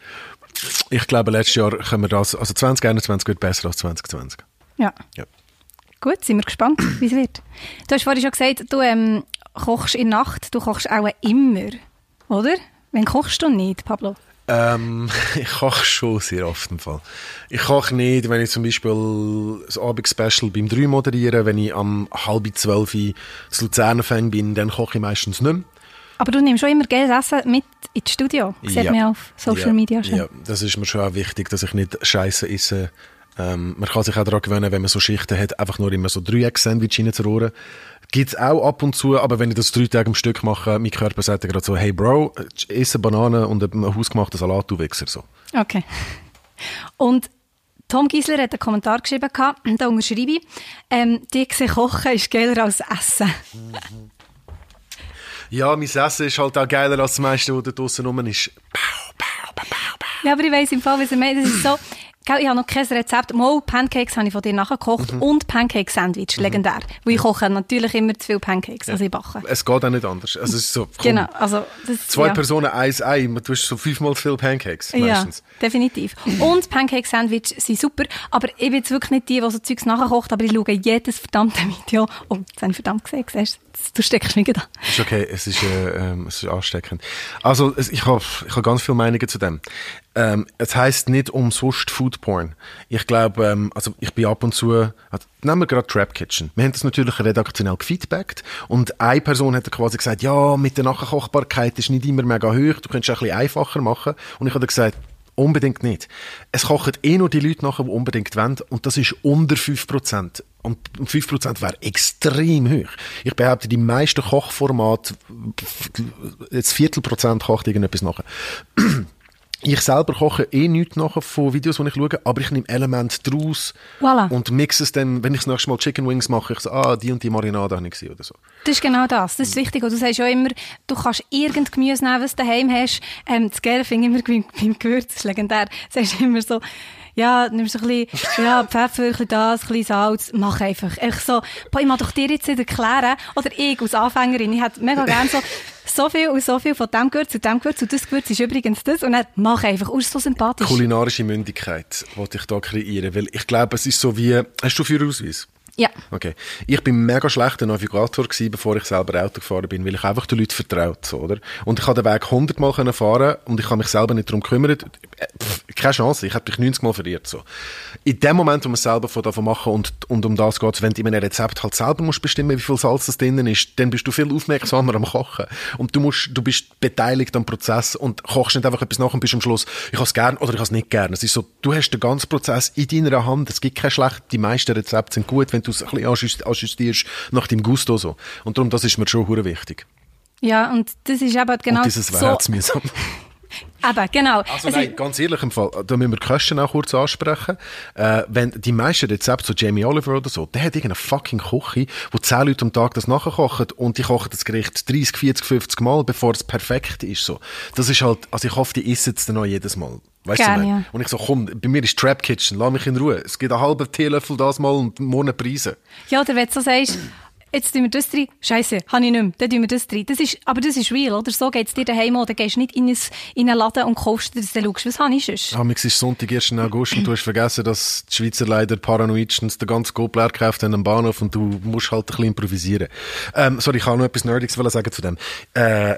Ich glaube, letztes Jahr können wir das, also 2021 wird besser als 2020. Ja. ja. Gut, sind wir gespannt, wie es wird. Du hast vorhin schon gesagt, du ähm, kochst in der Nacht, du kochst auch immer, oder? Wenn kochst du nicht, Pablo? Ähm, ich koche schon sehr oft im Fall. Ich koche nicht, wenn ich zum Beispiel das Abendspecial beim 3 moderiere, wenn ich am halb zwölf zu Luzern bin, dann koche ich meistens nicht mehr. Aber du nimmst schon immer geiles Essen mit ins Studio, sieht ja. man auf Social ja. Media schon. Ja, das ist mir schon auch wichtig, dass ich nicht Scheiße esse. Ähm, man kann sich auch daran gewöhnen, wenn man so Schichten hat, einfach nur immer so drei Egg-Sandwich reinzurohren. Gibt es auch ab und zu, aber wenn ich das drei Tage am Stück mache, mein Körper sagt gerade so, hey Bro, esse Banane und ein hausgemachten Salat, du Wichser. So. Okay. Und Tom Giesler hat einen Kommentar geschrieben, da unterschreibe ich, ähm, die kochen ist geiler als Essen. ja, mein Essen ist halt auch geiler als das meiste, was da draussen rum ist. Pow, pow, pow. Ja, aber ich weiss im Fall, wie er meint, das ist so, Gell, ich habe noch kein Rezept. Mal Pancakes habe ich von dir nachgekocht mhm. und Pancake-Sandwich, mhm. legendär. Weil ich koche natürlich immer zu viele Pancakes, ja. als ich backe. Es geht auch nicht anders. Also es ist so, komm, genau, also das, zwei ja. Personen, eins Ei, du hast so fünfmal zu viele Pancakes meistens. Ja, definitiv. Und Pancake-Sandwich sind super, aber ich bin jetzt wirklich nicht die, die so Zeugs nachkocht, aber ich schaue jedes verdammte Video. Oh, das habe ich verdammt gesehen, siehst du? steckst mich da. Ist okay, es ist, äh, ähm, es ist ansteckend. Also, ich habe ich hab ganz viele Meinungen zu dem. Ähm, es heißt nicht umsonst Food Porn. Ich glaube, ähm, also ich bin ab und zu, also, nehmen wir gerade Trap Kitchen. Wir haben das natürlich redaktionell gefeedbackt und eine Person hat quasi gesagt, ja, mit der Nachkochbarkeit ist nicht immer mega hoch, du könntest es ein bisschen einfacher machen. Und ich habe gesagt, Unbedingt nicht. Es kochen eh nur die Leute nachher, die unbedingt wollen. Und das ist unter 5%. Und 5% wäre extrem hoch. Ich behaupte, die meisten Kochformate, jetzt Viertelprozent kocht irgendetwas nachher. Ich selber koche eh nichts nachher von Videos, die ich schaue, aber ich nehme Elemente daraus voilà. und mixe es dann, wenn ich das nächste Mal Chicken Wings mache, ich so, ah, die und die Marinade habe ich gesehen oder so. Das ist genau das, das ist wichtig. Und du sagst ja immer, du kannst irgendein Gemüse nehmen, was du daheim hast. Ähm, das ich immer beim Gewürz, das ist legendär. Du sagst immer so, ja, nimm so ein bisschen, ja, Pfeffer, ein bisschen das, ein bisschen Salz, mach einfach. Ich so, boah, ich muss doch dir jetzt nicht erklären, oder ich als Anfängerin, ich hätte mega gerne so, so viel und so viel von dem Gewürz und dem Gewürz und das Gewürz ist übrigens das und dann mach einfach, und so sympathisch. Kulinarische Mündigkeit wollte ich da kreieren, weil ich glaube, es ist so wie, hast du Führerausweis? Ja. Okay. Ich bin mega schlechter Navigator gewesen, bevor ich selber Auto gefahren bin, weil ich einfach den Leuten vertraut, so, oder? Und ich habe den Weg 100 Mal können fahren und ich habe mich selber nicht darum gekümmert. Pff, keine Chance, ich habe mich 90 Mal verirrt, so. In dem Moment, wo man selber von davon machen und, und um das geht wenn du in einem Rezept halt selber musst bestimmen, wie viel Salz das drinnen ist, dann bist du viel aufmerksamer am Kochen. Und du musst, du bist beteiligt am Prozess und kochst nicht einfach etwas nach und bist am Schluss, ich habe es gern oder ich habe es nicht gern. Es ist so, du hast den ganzen Prozess in deiner Hand, es gibt kein schlecht, die meisten Rezepte sind gut, wenn du es ein bisschen ajustierst nach deinem Gusto so. Und darum, das ist mir schon hure wichtig. Ja, und das ist eben genau und dieses so... wäre mühsam. Eben, genau. Also Es nein, ganz ehrlich im Fall, da müssen wir die Kosten auch kurz ansprechen. Äh, wenn die meisten Rezepte, so Jamie Oliver oder so, der hat irgendeine fucking Küche, wo 10 Leute am Tag das nachkochen und die kochen das Gericht 30, 40, 50 Mal, bevor es perfekt ist. So. Das ist halt, also ich hoffe, die essen es dann auch jedes Mal. Weißt Gerne, du, ja. Und ich so, komm, bei mir ist Trap Kitchen, lass mich in Ruhe. Es gibt einen halben Teelöffel das mal und morgen Preise. Ja, oder wenn du so sagst, jetzt tun wir das drin, scheisse, habe ich nicht mehr, dann tun wir das drin. Das ist, aber das ist real, oder? So geht es dir daheim auch. Dann gehst du nicht in, ein, in einen Laden und kaufst dir das, dann schaust was habe ich sonst? Ah, es ist Sonntag, 1. August und du hast vergessen, dass die Schweizer leider paranoidstens den ganzen Coop leer gekauft haben am Bahnhof und du musst halt ein bisschen improvisieren. Ähm, sorry, ich kann noch etwas Nerdiges sagen zu dem. Äh,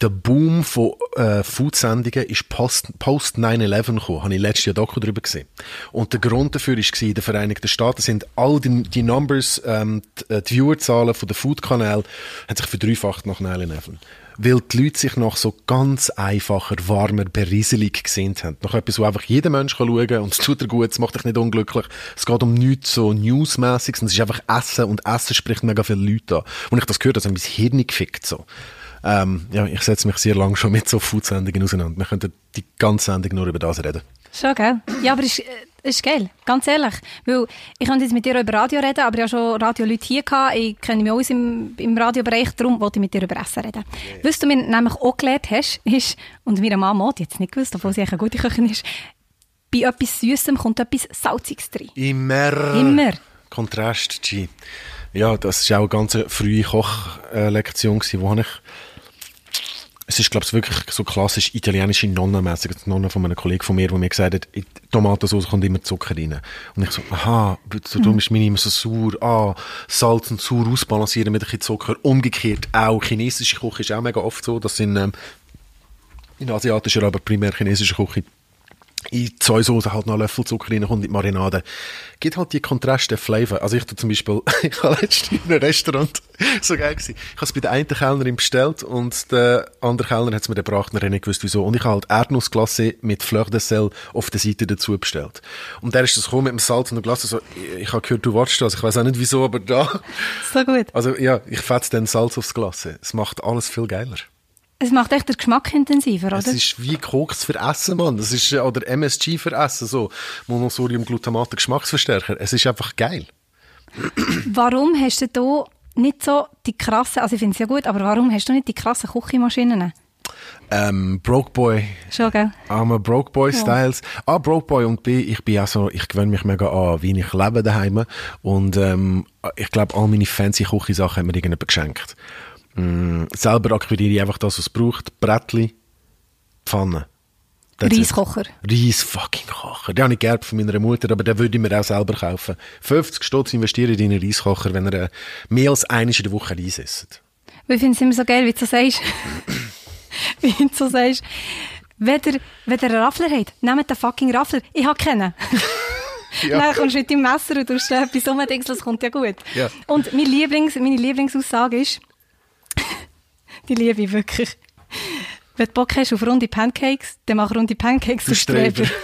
der Boom von äh, Food-Sendungen ist post, post 9-11 gekommen. Habe ich letztes Jahr Doku darüber gesehen. Und der Grund dafür war, in den Vereinigten Staaten sind all die, die Numbers, ähm, die, äh, die Viewerzahlen von den Food-Kanälen haben sich verdreifacht nach 9-11 weil die Leute sich nach so ganz einfacher, warmer, berieselig gesehen haben. Nach etwas, wo einfach jeder Mensch schauen kann und es tut dir gut, es macht dich nicht unglücklich. Es geht um nichts so Newsmäßiges, es ist einfach Essen und Essen spricht mega viele Leute an. Und ich das gehört, also mein Hirn gefickt so. Ähm, ja, ich setze mich sehr lange schon mit so Food-Sendungen auseinander. Wir könnten die ganze Sendung nur über das reden. Schon, gell? Ja, aber es ist, äh, ist geil, ganz ehrlich. Weil ich kann jetzt mit dir über Radio reden, aber ich habe schon Radioleute hier gehabt. Ich kenne mich auch im, im Radiobereich, darum wollte ich mit dir über Essen reden. Was du mir nämlich auch gelernt hast, ist, und meine Mama hat jetzt nicht gewusst, obwohl sie eine gute Köchin ist, bei etwas Süßem kommt etwas Salziges drin. Immer. Immer. Kontrast, G. Ja, das war auch eine ganz frühe Kochlektion, wo ich es ist, glaube ich, wirklich so klassisch italienische Nonnenmäßig. Die Nonne von einem Kollegen von mir, der mir gesagt hat, in Tomatensauce kommt immer Zucker rein. Und ich so, aha, so Mhm. darum ist meine immer so sauer. Ah, Salz und Sauer ausbalancieren mit ein bisschen Zucker. Umgekehrt auch. Chinesische Küche ist auch mega oft so. Das sind, ähm, in asiatischer, aber primär chinesischer Küche in die Sojasoße halt noch einen Löffel Zucker reinkommt in die Marinade. Gibt halt die Kontraste, Flavor. Also ich tu zum Beispiel, ich war letztens in einem Restaurant, so geil gewesen. Ich habe es bei der einen Kellnerin bestellt und der andere Kellner hat es mir dann gebracht und er nicht gewusst wieso. Und ich habe halt Erdnussglace mit Fleur de Sel auf der Seite dazu bestellt. Und der ist das gekommen mit dem Salz und dem Glas so, ich, ich habe gehört, du wartest das. Ich weiß auch nicht wieso, aber da. So gut. Also ja, ich fetze dann Salz aufs Glas. Es macht alles viel geiler. Es macht echt den Geschmack intensiver, oder? Es ist wie Koks für Essen, Mann. Das ist, oder MSG für Essen, so. Monosodiumglutamat, der Geschmacksverstärker. Es ist einfach geil. Warum hast du da nicht so die krassen, also ich finde es ja gut, aber warum hast du nicht die krassen Küchenmaschinen? Ähm, Broke Boy. Schon, gell? I'm a Broke Boy Styles. A, Broke Boy und B, ich bin auch so, ich gewöhne mich mega an, wie ich lebe daheim. Und, ähm, ich glaube, all meine fancy Küchensachen haben mir irgendjemand geschenkt. Mm, selber akquiriere ich einfach das, was es braucht. Brettli, Pfanne. Reiskocher. Reis fucking Kocher. Den habe ich geerbt von meiner Mutter, aber den würde ich mir auch selber kaufen. 50 Stutz investieren in einen Reiskocher, wenn er äh, mehr als einmal in der Woche Reis isst. Ich finde es immer so geil, wie du sagst. wie du sagst. Wenn ihr, wenn ihr einen Raffler habt, nehmt den fucking Raffler. Ich habe keinen. Ja. Dann kommst du mit deinem Messer und tust etwas um und denkst, das kommt ja gut. Ja. Und mein Lieblings, meine Lieblingsaussage ist, die liebe ich wirklich. Wenn du Bock hast auf runde Pancakes, dann mach runde Pancakes aus Streber. Streber.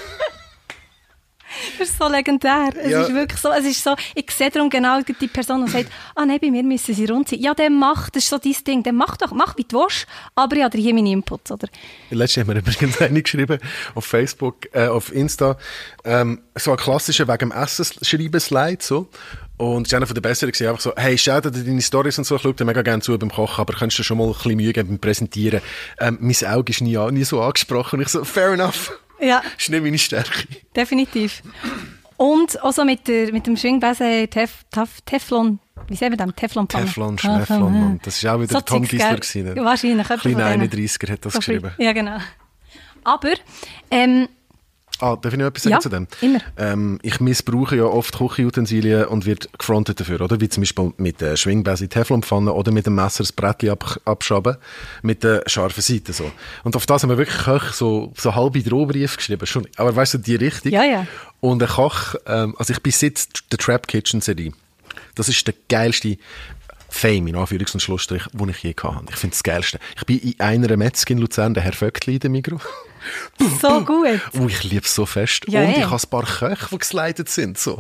Das ist so legendär. Es Ja. ist wirklich so, es ist so, ich sehe darum genau die Person und sagt, ah nein, bei mir müssen sie rund sein. Ja, dann mach, das ist so dein Ding, dann mach doch, mach wie du willst, aber ich habe hier meine Inputs, oder? Letztens haben wir übrigens eine geschrieben auf Facebook, äh, auf Insta, ähm, so ein klassischer wegen dem Essen schreiben Slide, so. Und es ist einer von den besseren gewesen, einfach so, hey, schau dir deine Stories und so, ich schaue dir mega gerne zu beim Kochen, aber kannst du schon mal ein bisschen Mühe geben beim Präsentieren? Ähm, mein Auge ist nie, nie so angesprochen. Und ich so, fair enough. Ja. ist nicht meine Stärke. Definitiv. Und auch so mit, der, mit dem Schwingbesen Tef, Tef, Teflon, wie sagen wir das? Teflon Teflon, Schneflon, Mann. Das war auch wieder So der Tom Gisler. gewesen, ne? Wahrscheinlich, Kleiner denen. 31er hat das So geschrieben. Ja, genau. Aber, ähm, Ah, darf ich noch etwas sagen Ja, zu dem? immer. Ähm, ich missbrauche ja oft Küchenutensilien und wird gefrontet dafür, oder? Wie zum Beispiel mit der Schwingbase Teflonpfanne oder mit dem Messer das Brettchen ab, abschaben, mit der scharfen Seite so. Und auf das haben wir wirklich Köche so, so halbe Drohbrief geschrieben, schon, aber weißt du, die Richtung. Ja, ja. Und ein Koch, ähm, also ich seit der Trap Kitchen Serie. Das ist der geilste Fame, in Anführungs- und Schlussstrich, den ich je gehabt habe. Ich finde es das Geilste. Ich bin in einer Metzger in Luzern, der Herr Vöckli in dem Mikro. So gut. Oh, ich liebe es so fest. Ja, und eh. ich habe ein paar Köche, die geslidet sind. So.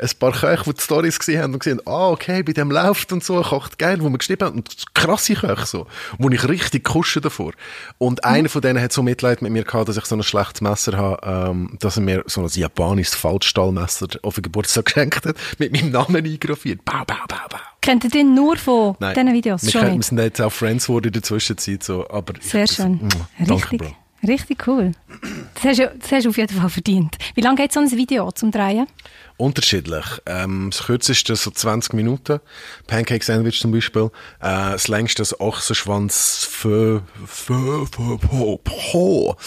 Ein paar Köche, die die Storys gesehen haben und gesehen ah, okay, bei dem läuft und so, kocht geil, wo wir geschrieben haben. Und krasse Köche, so. Wo ich richtig kusche davor. Und Mhm. einer von denen hat so Mitleid mit mir gehabt, dass ich so ein schlechtes Messer habe, ähm, dass er mir so ein japanisches Faltstahlmesser auf den Geburtstag geschenkt hat, mit meinem Namen eingraviert. Bau, bau, bau, bau. Kennt ihr den nur von Nein. diesen Videos? Wir, Schon können, wir nicht? sind jetzt auch Friends geworden in der Zwischenzeit, so. Aber ich- Sehr schön. Mua. Danke, Richtig, Bro. Richtig cool. Das hast, du, das hast du auf jeden Fall verdient. Wie lange geht so ein Video zum Drehen? Unterschiedlich. Ähm, das kürzeste so 20 Minuten. Pancake Sandwich zum Beispiel. Äh, das längste das Ochsenschwanz für, für, für, po, po.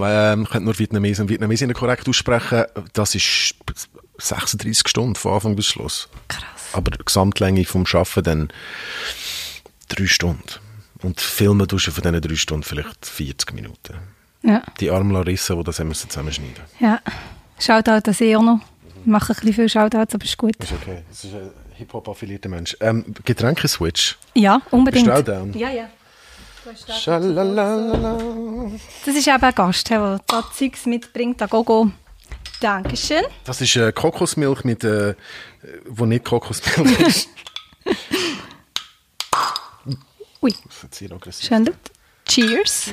Ähm, ich könnte nur Vietnamesen und Vietnamesinnen korrekt aussprechen. Das ist 36 Stunden von Anfang bis Schluss. Krass. Aber die Gesamtlänge vom Schaffen dann drei Stunden. Und filmen duschen von diesen drei Stunden vielleicht 40 Minuten. Ja, Die arme Larissa, die das haben müssen zusammenschneiden. ja. Shoutout an sie auch noch. Wir machen ein bisschen viel Shoutouts, aber ist gut. Ist okay. Das ist ein Hip-Hop-affiliierter Mensch. Ähm, Getränke-Switch. Ja, unbedingt. Bist du auch down? Ja, ja. Schalalalala. Das ist eben ein Gast, der da Zeugs mitbringt, an Gogo. Dankeschön. Das ist äh, Kokosmilch mit, äh, wo nicht Kokosmilch ist. Ui, schön laut. Cheers.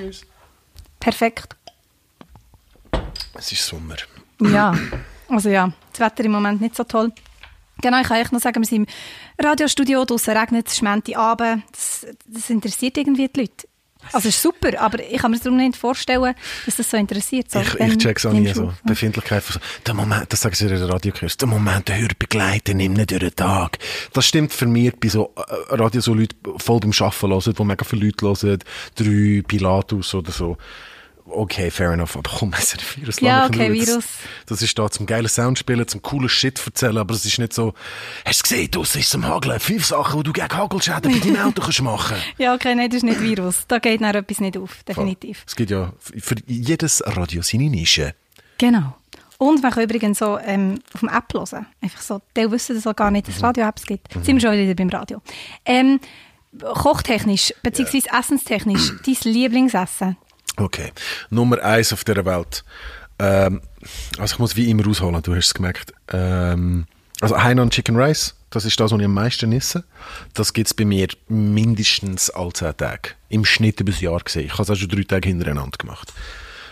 Perfekt. Es ist Sommer. Ja, also ja, das Wetter im Moment nicht so toll. Genau, ich kann euch noch sagen, wir sind im Radiostudio, draußen regnet es, schmänt Abend. Das, das interessiert irgendwie die Leute. Also ist super, aber ich kann mir darum nicht vorstellen, dass das so interessiert. So, Ich, ich check's auch nie so. auf. Befindlichkeit von so, der Moment, das sagen sie in der Radiokurs, der Moment, der hört begleiten, nimm nicht durch den Tag. Das stimmt für mich bei so äh, Radio, so Leute voll beim Arbeiten hören, wo mega viele Leute hören, drei Pilatus oder so. Okay, fair enough, aber komm, es ist ein Virus. Ja, okay, Ruhe. Das- Virus. Das ist da zum geilen Sound spielen, zum coolen Shit erzählen, aber es ist nicht so, hast du gesehen, draussen ist es am Hageln, fünf Sachen, die du gegen Hagelschäden bei deinem Auto kannst machen Ja, okay, nein, das ist nicht Virus. Da geht dann etwas nicht auf, definitiv. Es gibt ja für jedes Radio seine Nische. Genau. Und man kann übrigens so ähm, auf dem App hören. Einfach so, die wissen das auch gar nicht, dass es Radio-Apps gibt. Sind wir schon wieder beim Radio. Ähm, kochtechnisch, beziehungsweise essenstechnisch, dein Lieblingsessen? Okay. Nummer eins auf dieser Welt. Ähm, also ich muss wie immer ausholen, du hast es gemerkt. Ähm, also Hainan Chicken Rice, das ist das, was ich am meisten esse. Das gibt es bei mir mindestens alle zehn Tage. Im Schnitt über das Jahr gesehen. Ich habe es auch schon drei Tage hintereinander gemacht.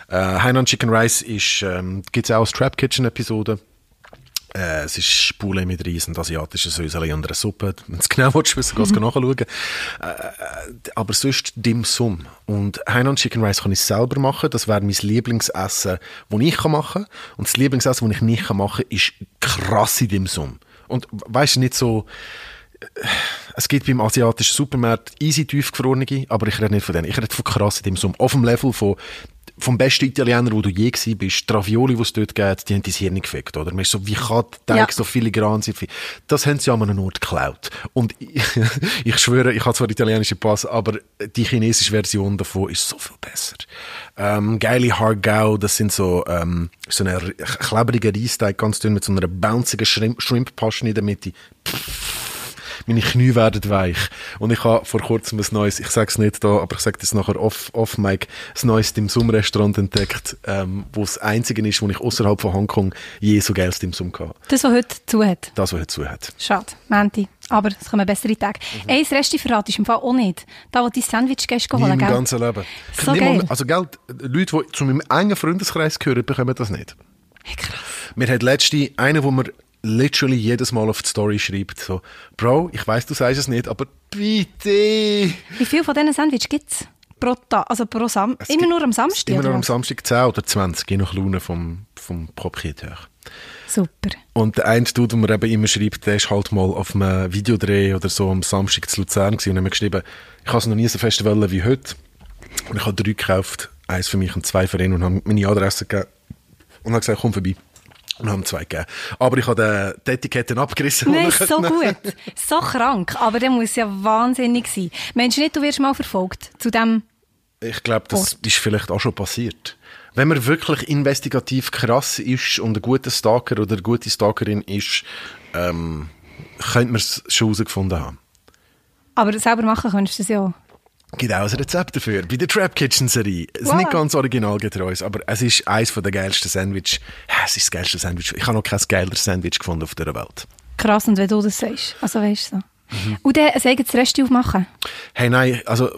Äh, Hainan Chicken Rice ist, ähm, gibt es auch als Trap Kitchen Episode. Äh, es ist Spule mit riesen asiatischen Söseli und einer Suppe. Wenn du es genau willst, kannst du nachschauen. Äh, aber sonst Dim Sum. Und Hainan Chicken Rice kann ich selber machen. Das wäre mein Lieblingsessen, das ich machen kann. Und das Lieblingsessen, das ich nicht machen kann, ist krasse Dim Sum. Und weißt du, nicht so... äh, Es gibt beim asiatischen Supermarkt easy tiefgefrorene, aber ich rede nicht von denen. Ich rede von krassen Dim Sum. Auf dem Level von vom besten Italiener, wo du je gewesen bist, die Ravioli, die es dort gibt, die haben dein Hirn gefickt, oder? Man ist so, wie kann der Teig Ja. so filigran sein? Das haben sie an einem Ort geklaut. Und ich, ich schwöre, ich habe zwar den italienischen Pass, aber die chinesische Version davon ist so viel besser. Ähm, geile Hargau, das sind so, ähm, so ein klebriger Reisteig, ganz dünn, mit so einer bouncigen Shrimp, Shrimp-Paschen in der Mitte. Meine Knie werden weich. Und ich habe vor kurzem ein neues, ich sage es nicht da, aber ich sage das nachher off, off Mike, ein neues Dim Sum Restaurant entdeckt, ähm, wo das einzige ist, wo ich außerhalb von Hongkong je so geiles Dim Sum hatte. Das, was heute zu hat. Das, was er zu hat. Schade, Menti. Aber es kommen bessere Tage. Mhm. Ein Resti verratest im Fall auch nicht. Da, wo du dein Sandwich gehst, holen, im gell? ganzen Leben. So geil. mal- also, gell, Leute, die zu meinem engen Freundeskreis gehören, bekommen das nicht. Hey, krass. Mir hat letzte einer, wo mir literally jedes Mal auf die Story schreibt, so, Bro, ich weiß, du sagst es nicht, aber bitte. Wie viel von diesen Sandwich gibt es? pro Tag, also pro Sam Es immer nur am Samstag? Immer nur am? Samstag 10 oder 20, je nach Laune vom, vom Proprieteur. Super. Und der eine Dude, der mir eben immer schreibt, der ist halt mal auf einem Videodreh oder so am Samstag zu Luzern gewesen und hat mir geschrieben, ich habe es noch nie so fest wollen wie heute. Und ich habe drei gekauft, eins für mich und zwei für ihn und habe meine Adresse gegeben und habe gesagt, komm vorbei. Und haben zwei gegeben. Aber ich habe den- die Etiketten abgerissen. Nein, so gut. So krank. Aber der muss ja wahnsinnig sein. Meinst du nicht, du wirst mal verfolgt zu dem... Ich glaube, das ist vielleicht auch schon passiert. Wenn man wirklich investigativ krass ist und ein guter Stalker oder eine gute Stalkerin ist, ähm, könnte man es schon herausgefunden haben. Aber selber machen könntest du das ja. Gibt auch ein Rezept dafür. Bei der Trap Kitchen Serie. Es ist nicht ganz originalgetreu, aber es ist eines der geilsten Sandwich. Es ist das geilste Sandwich. Ich habe noch kein geileres Sandwich gefunden auf dieser Welt. Krass, und wenn du das sagst. Also weißt du. Mhm. Und dann ein eigenes Rest aufmachen. Hey, nein, also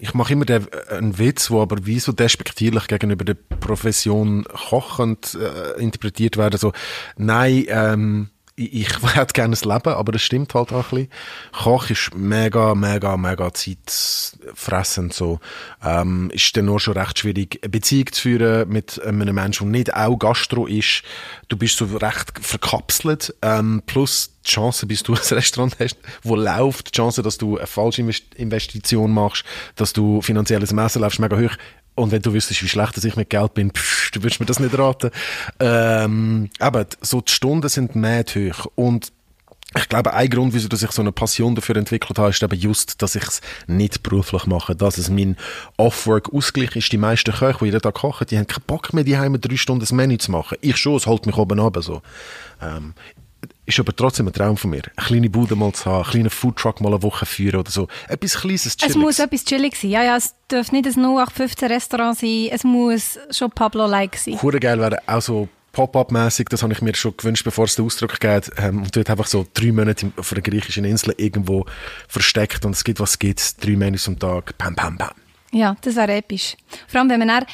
ich mache immer den, einen Witz, wo aber wie so despektierlich gegenüber der Profession kochend äh, interpretiert werden. So, nein, ähm, ich, ich hätte gerne ein Leben, aber das stimmt halt auch ein bisschen. Koch ist mega, mega, mega zeitfressend. So. Ähm, ist dann nur schon recht schwierig, eine Beziehung zu führen mit einem Menschen, der nicht auch Gastro ist. Du bist so recht verkapselt. Ähm, plus die Chance, bis du ein Restaurant hast, wo läuft, die Chance, dass du eine falsche Invest- Investition machst, dass du finanzielles Messer läufst, mega hoch. Und wenn du wüsstest, wie schlecht dass ich mit Geld bin, pff, du würdest mir das nicht raten. Ähm, aber so die Stunden sind mad hoch. Und ich glaube, ein Grund, wieso ich so eine Passion dafür entwickelt habe, ist eben just, dass ich es nicht beruflich mache. Dass es mein Off-Work-Ausgleich ist. Die meisten Köche, die jeden Tag kochen, die haben keinen Bock mehr, die Heime drei Stunden das Menü zu machen. Ich schon, es holt mich oben runter. So. Ähm, ist aber trotzdem ein Traum von mir. Eine kleine Bude mal zu haben, einen kleinen Foodtruck mal eine Woche führen oder so. Etwas Kleines, Es Chilliges. muss etwas chillig sein. Ja, ja, es darf nicht ein 0815 Restaurant sein. Es muss schon Pablo-like sein. Hure geil wäre auch so Pop-up-mäßig, das habe ich mir schon gewünscht, bevor es den Ausdruck geht. Ähm, und dort einfach so drei Monate auf einer griechischen Insel irgendwo versteckt und es gibt, was es gibt, drei Menüs am Tag, pam, pam, pam. Ja, das wäre episch. Vor allem, wenn man dann,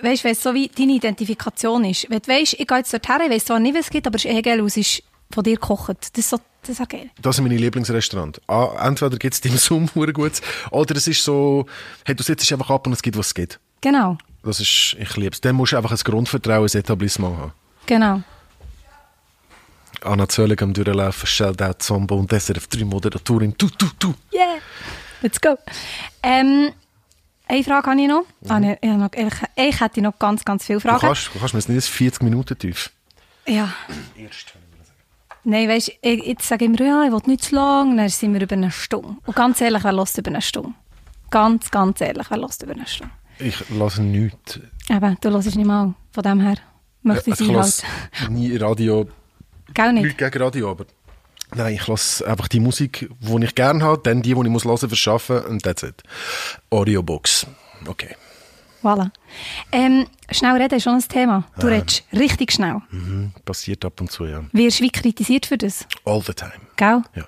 weißt, wenn es so wie deine Identifikation ist. Wenn du weißt, ich gehe jetzt dorthin, ich weiss zwar nicht, was es gibt, aber es ist eh geil, es ist von dir gekocht. Das ist, so, das ist auch geil. Das sind meine Lieblingsrestaurants. Ah, entweder gibt es Dim Sum, hure gut, oder es ist so, hey, du sitzt einfach ab und es gibt, was es gibt. Genau, Das ist, ich liebe es. Dann musst du einfach ein Grundvertrauen ins Etablissement haben. genau. Anna Zöllig am Durchlaufen, Shoutout, Zombo und SRF 3 Moderatorin, du, du, du. Yeah, let's go. Ähm, eine Frage habe ich noch. Mhm. Ah, nee, ich, habe noch ich, ich hätte noch ganz, ganz viele Du Fragen. kannst, du kannst mir jetzt nicht 40 Minuten tief. Ja. Nein, weißt du, ich- jetzt sage ich mir, ja, ich will nicht zu lang, dann sind wir über eine Stunde. Und ganz ehrlich, wer lässt über eine Stunde? Ganz, ganz ehrlich, wer lässt über eine Stunde? Ich lasse nichts. Eben, du hörst nicht mal. Von dem her möchte ich ich lasse halt. nie Radio, Gell nicht? nichts gegen Radio, aber nein, ich lasse einfach die Musik, die ich gerne habe, dann die, die ich muss hören, verschaffen und that's it. Audiobooks. Okay. Voilà. Ähm, schnell reden ist schon ein Thema. Du redest richtig schnell. Mhm. Passiert ab und zu, ja. Wirst wie kritisiert für das? All the time. Gell? Ja.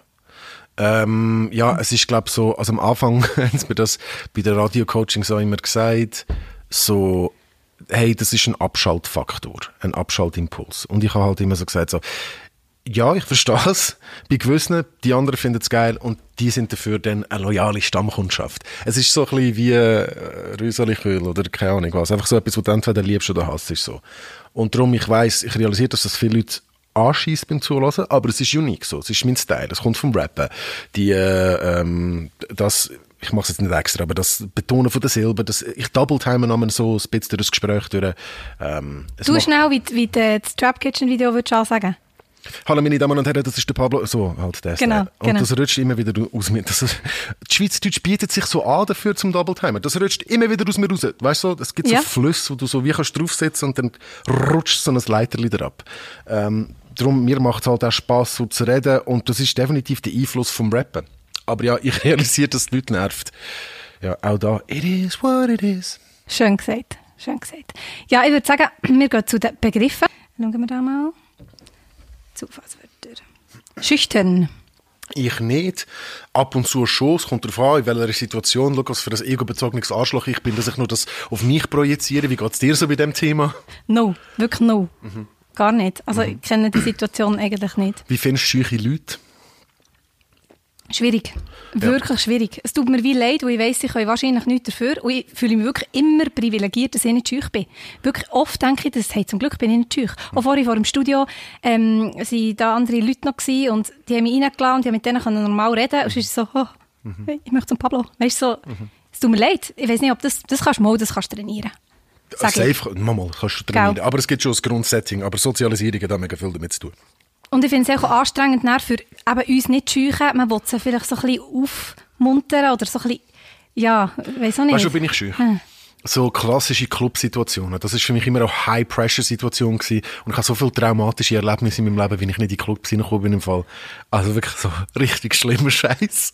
Ähm, ja, es ist, glaube so, also am Anfang haben sie mir das bei der Radio-Coaching so immer gesagt, so, hey, das ist ein Abschaltfaktor, ein Abschaltimpuls. Und ich habe halt immer so gesagt, so, ja, ich verstehe es. Bei gewissen, die anderen finden es geil und die sind dafür dann eine loyale Stammkundschaft. Es ist so ein bisschen wie äh, Rüseliköl oder keine Ahnung was. Einfach so etwas, was du entweder liebst oder hasst, ist so. Und darum, ich weiß, ich realisiere, dass das viele Leute anschießt beim Zulassen, aber es ist unique so. Es ist mein Style. Es kommt vom Rappen. Die, äh, ähm, das, ich mache es jetzt nicht extra, aber das Betonen von der Silben, das, ich double-time nochmal so ein bisschen durch das Gespräch durch. Ähm, Du schnell, wie, wie du das Trap Kitchen Video würdest ansagen. Hallo meine Damen und Herren, das ist der Pablo. So, halt der Genau. Und genau. das rutscht immer wieder aus mir. Das, die Schweizerdeutsch bietet sich so an dafür zum Double Timer. Das rutscht immer wieder aus mir raus. Weißt du, es gibt Ja. so Flüsse, wo du so wie kannst draufsetzen und dann rutscht so ein Leiterli wieder ab. Ähm, darum, mir macht es halt auch Spass, so zu reden und das ist definitiv der Einfluss vom Rappen. Aber ja, ich realisiere, dass es die Leute nervt. Ja, auch da, it is what it is. Schön gesagt. Schön gesagt. Ja, ich würde sagen, wir gehen zu den Begriffen. Schauen wir da mal. Zufallswörter. Schüchtern. Ich nicht. Ab und zu schon. Es kommt darauf an, in welcher Situation. Was für ein ego-bezogenes Arschloch ich bin, dass ich nur das auf mich projiziere. Wie geht es dir so bei dem Thema? No, wirklich no. Mhm. Gar nicht. Also ich kenne die Situation eigentlich nicht. Wie findest du scheuche Leute? Schwierig. Wirklich schwierig. Es tut mir wie leid, weil ich weiss, ich kann wahrscheinlich nichts dafür. Und ich fühle mich wirklich immer privilegiert, dass ich nicht schüch bin. Wirklich oft denke ich, dass, hey, zum Glück bin ich nicht schüch. Auch vorhin vor dem Studio, ähm, waren da andere Leute noch gewesen und die haben mich reingeladen und ich mit denen normal reden Und es ist so, oh, hey, ich möchte zum Pablo. Weißt du, so, es tut mir leid. Ich weiss nicht, ob das, das kannst du mal, das kannst du trainieren. Sag ich. Safe, mal, kannst du trainieren. Aber es gibt schon das Grundsetting. Aber Sozialisierung hat auch mega viel damit zu tun. Und ich finde es auch anstrengend für eben uns nicht zu scheuchen. Man will sie vielleicht so ein bisschen aufmuntern oder so ein bisschen, ja, weiss auch nicht. Weißt du, bin ich scheu? Hm. So klassische Clubsituationen. Das ist für mich immer auch High-Pressure-Situation gewesen. Und ich habe so viele traumatische Erlebnisse in meinem Leben, wenn ich nicht in die Clubs reingekommen bin im Fall. Also wirklich so richtig schlimmer Scheiß.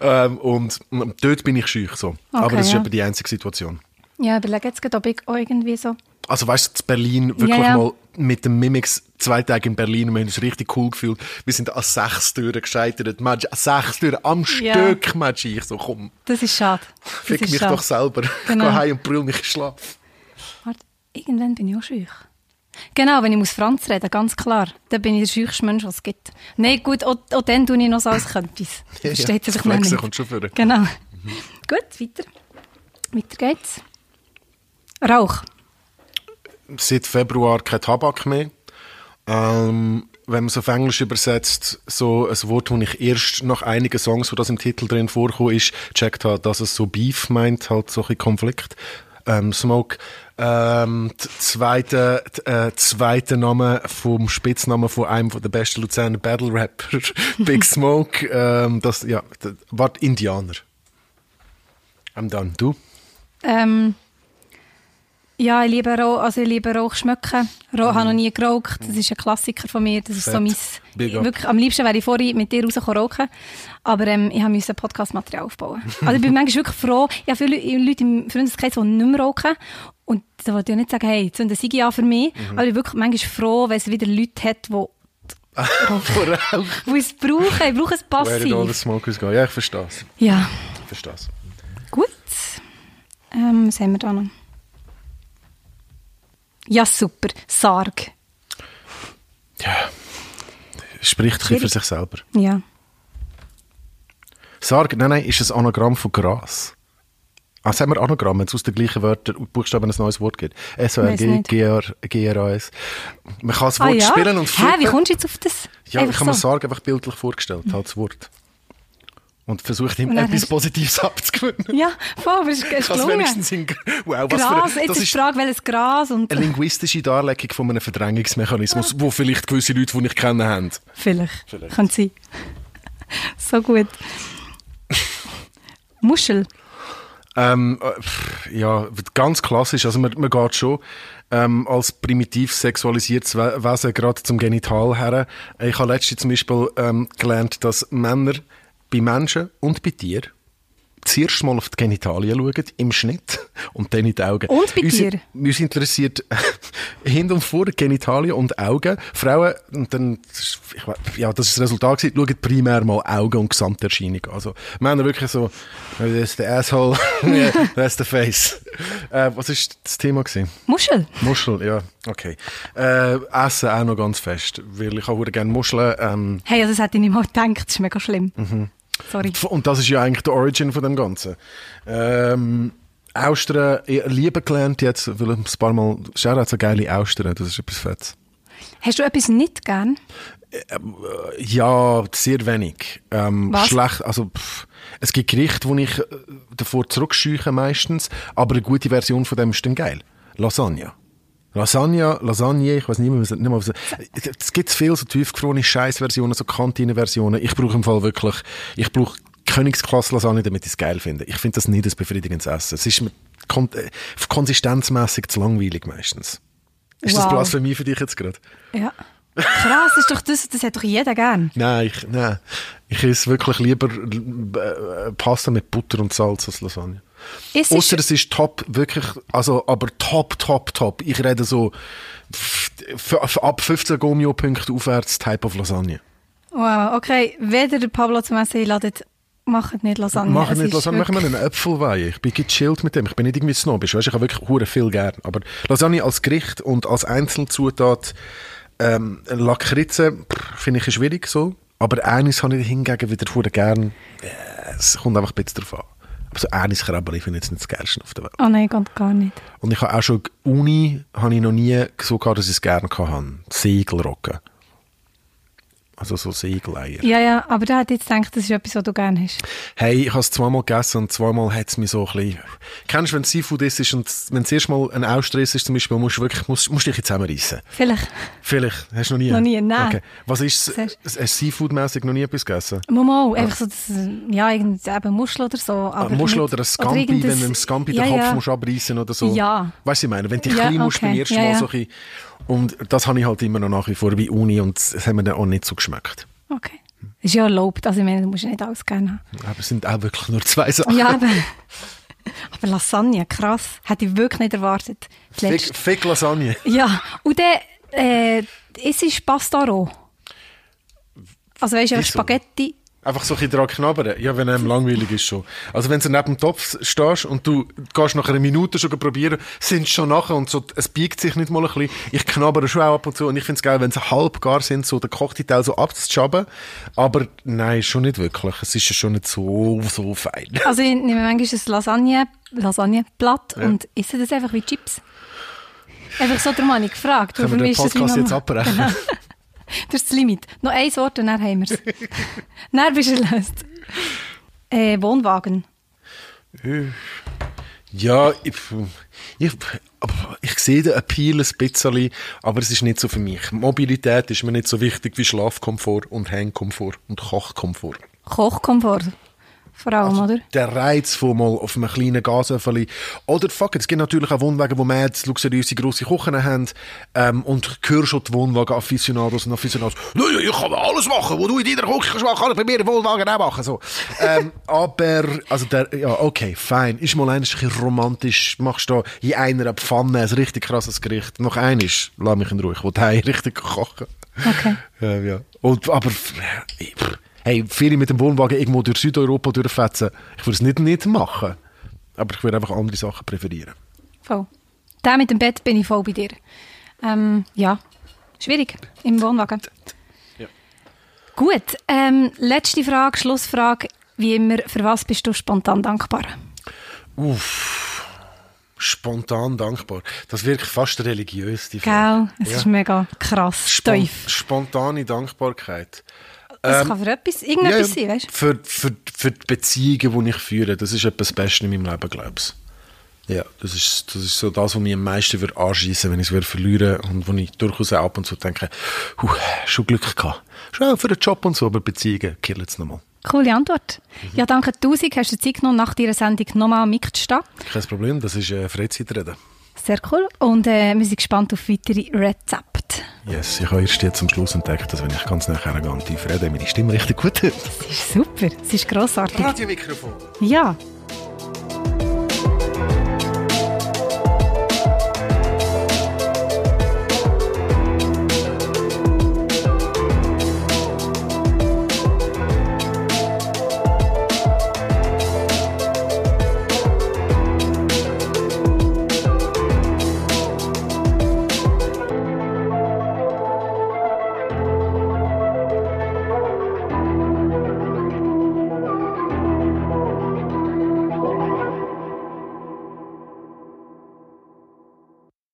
Ähm, und dort bin ich scheu, so. Aber Okay, das ist ja. eben die einzige Situation. Ja, überlege jetzt gerade, ob ich auch irgendwie so... Also weißt du, in Berlin wirklich Ja, ja. mal mit dem Mimix zwei Tage in Berlin und wir haben uns richtig cool gefühlt. Wir sind an sechs Türen gescheitert. Mensch, an sechs Türen am Ja. Stück, Mensch. Ich so, komm, Das ist schade. Das fick ist mich schade. doch selber. Genau. Geh heim und brüll mich in Schlaf. Warte, irgendwann bin ich auch schüch. Genau, wenn ich muss Franz reden, ganz klar. Dann bin ich der schüchste Mensch, was es gibt. Nein, gut, auch, auch dann tue ich noch so, als könnte ich Ja, Das ja, das sich kommt schon vor. Genau. Gut, weiter. Weiter geht's. Rauch. Seit Februar kein Tabak mehr. Ähm, wenn man es auf Englisch übersetzt, so ein Wort, das ich erst nach einigen Songs, wo das im Titel drin vorkommt, ist, checkt habe, dass es so Beef meint, halt so bisschen Konflikt. Ähm, Smoke. Ähm, zweite, äh, zweite Name vom Spitznamen von einem der besten Luzerner Battle Rapper, Big Smoke. Ähm, das, ja, d- wart Indianer. I'm done. Du? Ähm, ja, ich liebe Rauch, also ich liebe Rauch schmecken. Rauch habe noch nie geraucht. Das ist ein Klassiker von mir. Das ist so mein... Big up. Wirklich, am liebsten wäre ich vorhin mit dir rausgekommen rauchen. Aber ähm, ich musste Podcast-Material aufbauen. Also ich bin manchmal wirklich froh. Ich habe viele Leu- Leute im Freundeskreis, die nicht mehr rauchen. Und da wollte ich nicht sagen, hey, zünd eine Sigi an für mich. Mhm. Aber ich bin wirklich manchmal froh, wenn es wieder Leute hat, die die es brauchen. Ich brauche es Where did all the passiv. smokers go? Ja, ich verstehe es. Ja, Ich verstehe es. gut. Ähm, was haben wir da noch? Ja, super. Sarg. Ja. Spricht ein für sich selber. Ja. Sarg, nein, nein, ist ein Anagramm von Gras. Ah, sagen wir Anagramm, wenn es aus den gleichen Wörtern und Buchstaben ein neues Wort gibt. S-O-R-G, G-R-A-S. Man kann das Ah Wort ja? spielen und Hä, wie kommst du jetzt auf das? Ja, ich Einfach habe mir so. Sarg einfach bildlich vorgestellt, halt das Wort. Und versucht ihm Und etwas Positives abzugewinnen. Ja, voll, aber es ist, kann gelungen. wenigstens hin. Wow, was Gras, für jetzt das ist die Frage, welches Gras und... eine linguistische Darlegung von einem Verdrängungsmechanismus, wo vielleicht gewisse Leute, die ich kenne, haben. Vielleicht. Vielleicht. Könnte sein. so gut. Muschel. Ähm, äh, ja, ganz klassisch. Also man, man geht schon ähm, als primitiv sexualisiertes We- Wesen gerade zum Genital her. Ich habe letztens zum Beispiel ähm, gelernt, dass Männer bei Menschen und bei Tieren zuerst mal auf die Genitalien schauen, im Schnitt, und dann in die Augen. Und bei uns, dir? Uns interessiert hin und vor Genitalien und Augen. Frauen, und dann, ich, ja, das ist das Resultat gewesen, schauen primär mal Augen und Gesamterscheinung. Also, Männer wirklich so, das ist der Asshole, das ist der Face. Äh, was ist das Thema gewesen? Muschel. Muschel, ja, okay. Äh, Essen auch noch ganz fest, weil ich auch gerne Muscheln, ähm, Hey, also das hätte ich nicht mal gedacht. Das ist mega schlimm. Mhm. Sorry. und das ist ja eigentlich der Origin von dem Ganzen. Ähm, Austern, ich lieben gelernt jetzt, weil ich ein paar Mal, schau, hat so geile Austern, das ist etwas Fettes. Hast du etwas nicht gern? Ja, sehr wenig. Ähm, Was? Schlecht, also pff, es gibt Gerichte, die ich äh, davor zurückscheuche meistens, aber eine gute Version von dem ist dann geil. Lasagne. Lasagne, Lasagne, ich weiß nicht mehr, was- nicht mehr was, es gibt viel so tiefgefrorene Scheißversionen, so Kantine-Versionen. Ich brauche im Fall wirklich, ich brauche Königsklasse Lasagne, damit ich es geil finde. Ich finde das nicht ein befriedigendes Essen. Es ist mir kon äh, konsistenzmäßig zu langweilig meistens. Ist das Wow. Blasphemie für dich jetzt gerade? Ja. Krass, das, ist doch, das, das hat doch jeder gern. Nein, ich, nein. ich esse wirklich lieber äh, Pasta mit Butter und Salz als Lasagne. Es Außer es ist top, wirklich, also, aber top, top, top. Ich rede so ab 15 Gomio-Punkte aufwärts Type of Lasagne. wow, okay. Weder der Pablo zum Essen einladet, macht nicht Lasagne. Machen Es nicht Lasagne, machen wir einen Äpfelwein. Ich bin gechillt mit dem. Ich bin nicht irgendwie snobisch. Weißt, ich habe wirklich hure viel gern. Aber Lasagne als Gericht und als Einzelzutat, ähm, Lakritze, finde ich schwierig so. Aber eines habe ich hingegen wieder vor gern. Äh, Es kommt einfach ein bisschen drauf an. Aber so eines Krabberli finde ich jetzt nicht das Geilste auf der Welt. Oh nein, ganz gar nicht. Und ich habe auch schon, Uni habe ich noch nie so gehabt, dass ich es gerne hatte. Segelrocken. Also so Segeleier. Ja, ja, aber da ich jetzt gedacht, das ist etwas, was du gerne hast. Hey, ich habe es zweimal gegessen und zweimal hat es mich so ein bisschen... Kennst du, wenn es Seafood ist und wenn es erst mal ein Austress ist zum Beispiel, musst du wirklich, musst, musst dich jetzt zusammenreissen. Vielleicht. Vielleicht. Hast du noch nie? Noch nie, nein. Okay. Was ist? Hast du Seafood-mäßig noch nie etwas gegessen? Mal, einfach so, das, ja, eben Muschel oder so. Aber Aber Muschel oder ein Scampi, irgendein- wenn du dem Scampi ja, den Kopf ja. musst abreißen oder so. Ja. Weißt du, ich meine, wenn du dich Ja, klein musst beim okay. ersten Ja, Mal so ein bisschen, Und das habe ich halt immer noch nach wie vor bei Uni und es hat mir dann auch nicht so geschmeckt. Okay. Ist ja erlaubt, also ich meine, du musst nicht alles gerne haben. Aber es sind auch wirklich nur zwei Sachen. Ja, aber, aber Lasagne, krass. Hätte ich wirklich nicht erwartet. Fick. Fick Lasagne. Ja, und dann, äh, es ist Pasta roh. Also weißt du? Spaghetti. Einfach so ein bisschen dran knabbern. Ja, wenn einem langweilig ist schon. Also wenn du neben dem Topf stehst und du gehst nach einer Minute schon probieren, sind sie schon nachher und so, es biegt sich nicht mal ein bisschen. Ich knabbere schon auch ab und zu und ich finde es geil, wenn sie halb gar sind, so den gekochten Teil so abzuschaben. Aber nein, schon nicht wirklich. Es ist ja schon nicht so, so fein. Also ich nehme manchmal ein Lasagne, Lasagneblatt und esse das einfach wie Chips. Einfach so, darum habe ich gefragt. Können wir den Podcast jetzt abbrechen? Genau. Das ist das Limit. Noch ein Wort und dann haben wir es. dann bist du erlöst. Äh, Wohnwagen. Ja, ich, ich, ich sehe den Appeal ein bisschen, aber es ist nicht so für mich. Mobilität ist mir nicht so wichtig wie Schlafkomfort und Hängkomfort und Kochkomfort. Kochkomfort. Vor allem, oder? Der Reiz von mal auf einem kleinen Gasöffeli. Oder fuck, es gibt natürlich auch Wohnwagen, wo wir jetzt luxuriöse grosse Küchen haben ähm, und hörst schon die Wohnwagen-Afficionados und Afficionados «Ja, ja, ich kann alles machen, wo du in deiner Küche kannst machen, kann ich bei mir im Wohnwagen auch machen.» so. ähm, Aber, also der, ja, okay, fein. Ist mal ein bisschen romantisch, machst da in einer Pfanne ein richtig krasses Gericht. Noch eines, lass mich in Ruhe, ich will heim richtig kochen. Okay. Ja, ja. Und, aber, ich- hey, viele mit dem Wohnwagen irgendwo durch Südeuropa durchfetzen, ich würde es nicht, nicht machen. Aber ich würde einfach andere Sachen präferieren. Voll. Der mit dem Bett bin ich voll bei dir. Ähm, ja, schwierig im Wohnwagen. Ja. Gut, ähm, letzte Frage, Schlussfrage. Wie immer, für was bist du spontan dankbar? Uff. Spontan dankbar. Das wirkt fast religiös, die Frage. Gell? Es Ja. ist mega krass, Spon tief. spontane Dankbarkeit. Es kann für etwas, irgendetwas sein, weißt du? Für, für, für die Beziehungen, die ich führe, das ist etwas das Beste in meinem Leben, glaube ich. Ja, das ist, das ist so das, was mich am meisten würde anschießen, wenn ich es würde verlieren und wo ich durchaus ab und zu denke, huh, schon Glück gehabt. Schon für den Job und so, aber Beziehungen killen es nochmal. Coole Antwort. Ja, danke tausend. Hast du Zeit genommen, nach deiner Sendung nochmal am Mic zu stehen? Kein Problem, das ist äh, Freizeitreden. Sehr cool. Und äh, wir sind gespannt auf weitere Rezepte. Yes, ich habe erst jetzt zum Schluss entdeckt, dass wenn ich ganz nachher und tief rede, meine Stimme richtig gut ist. Das ist super. Es ist grossartig. Radiomikrofon. Ja,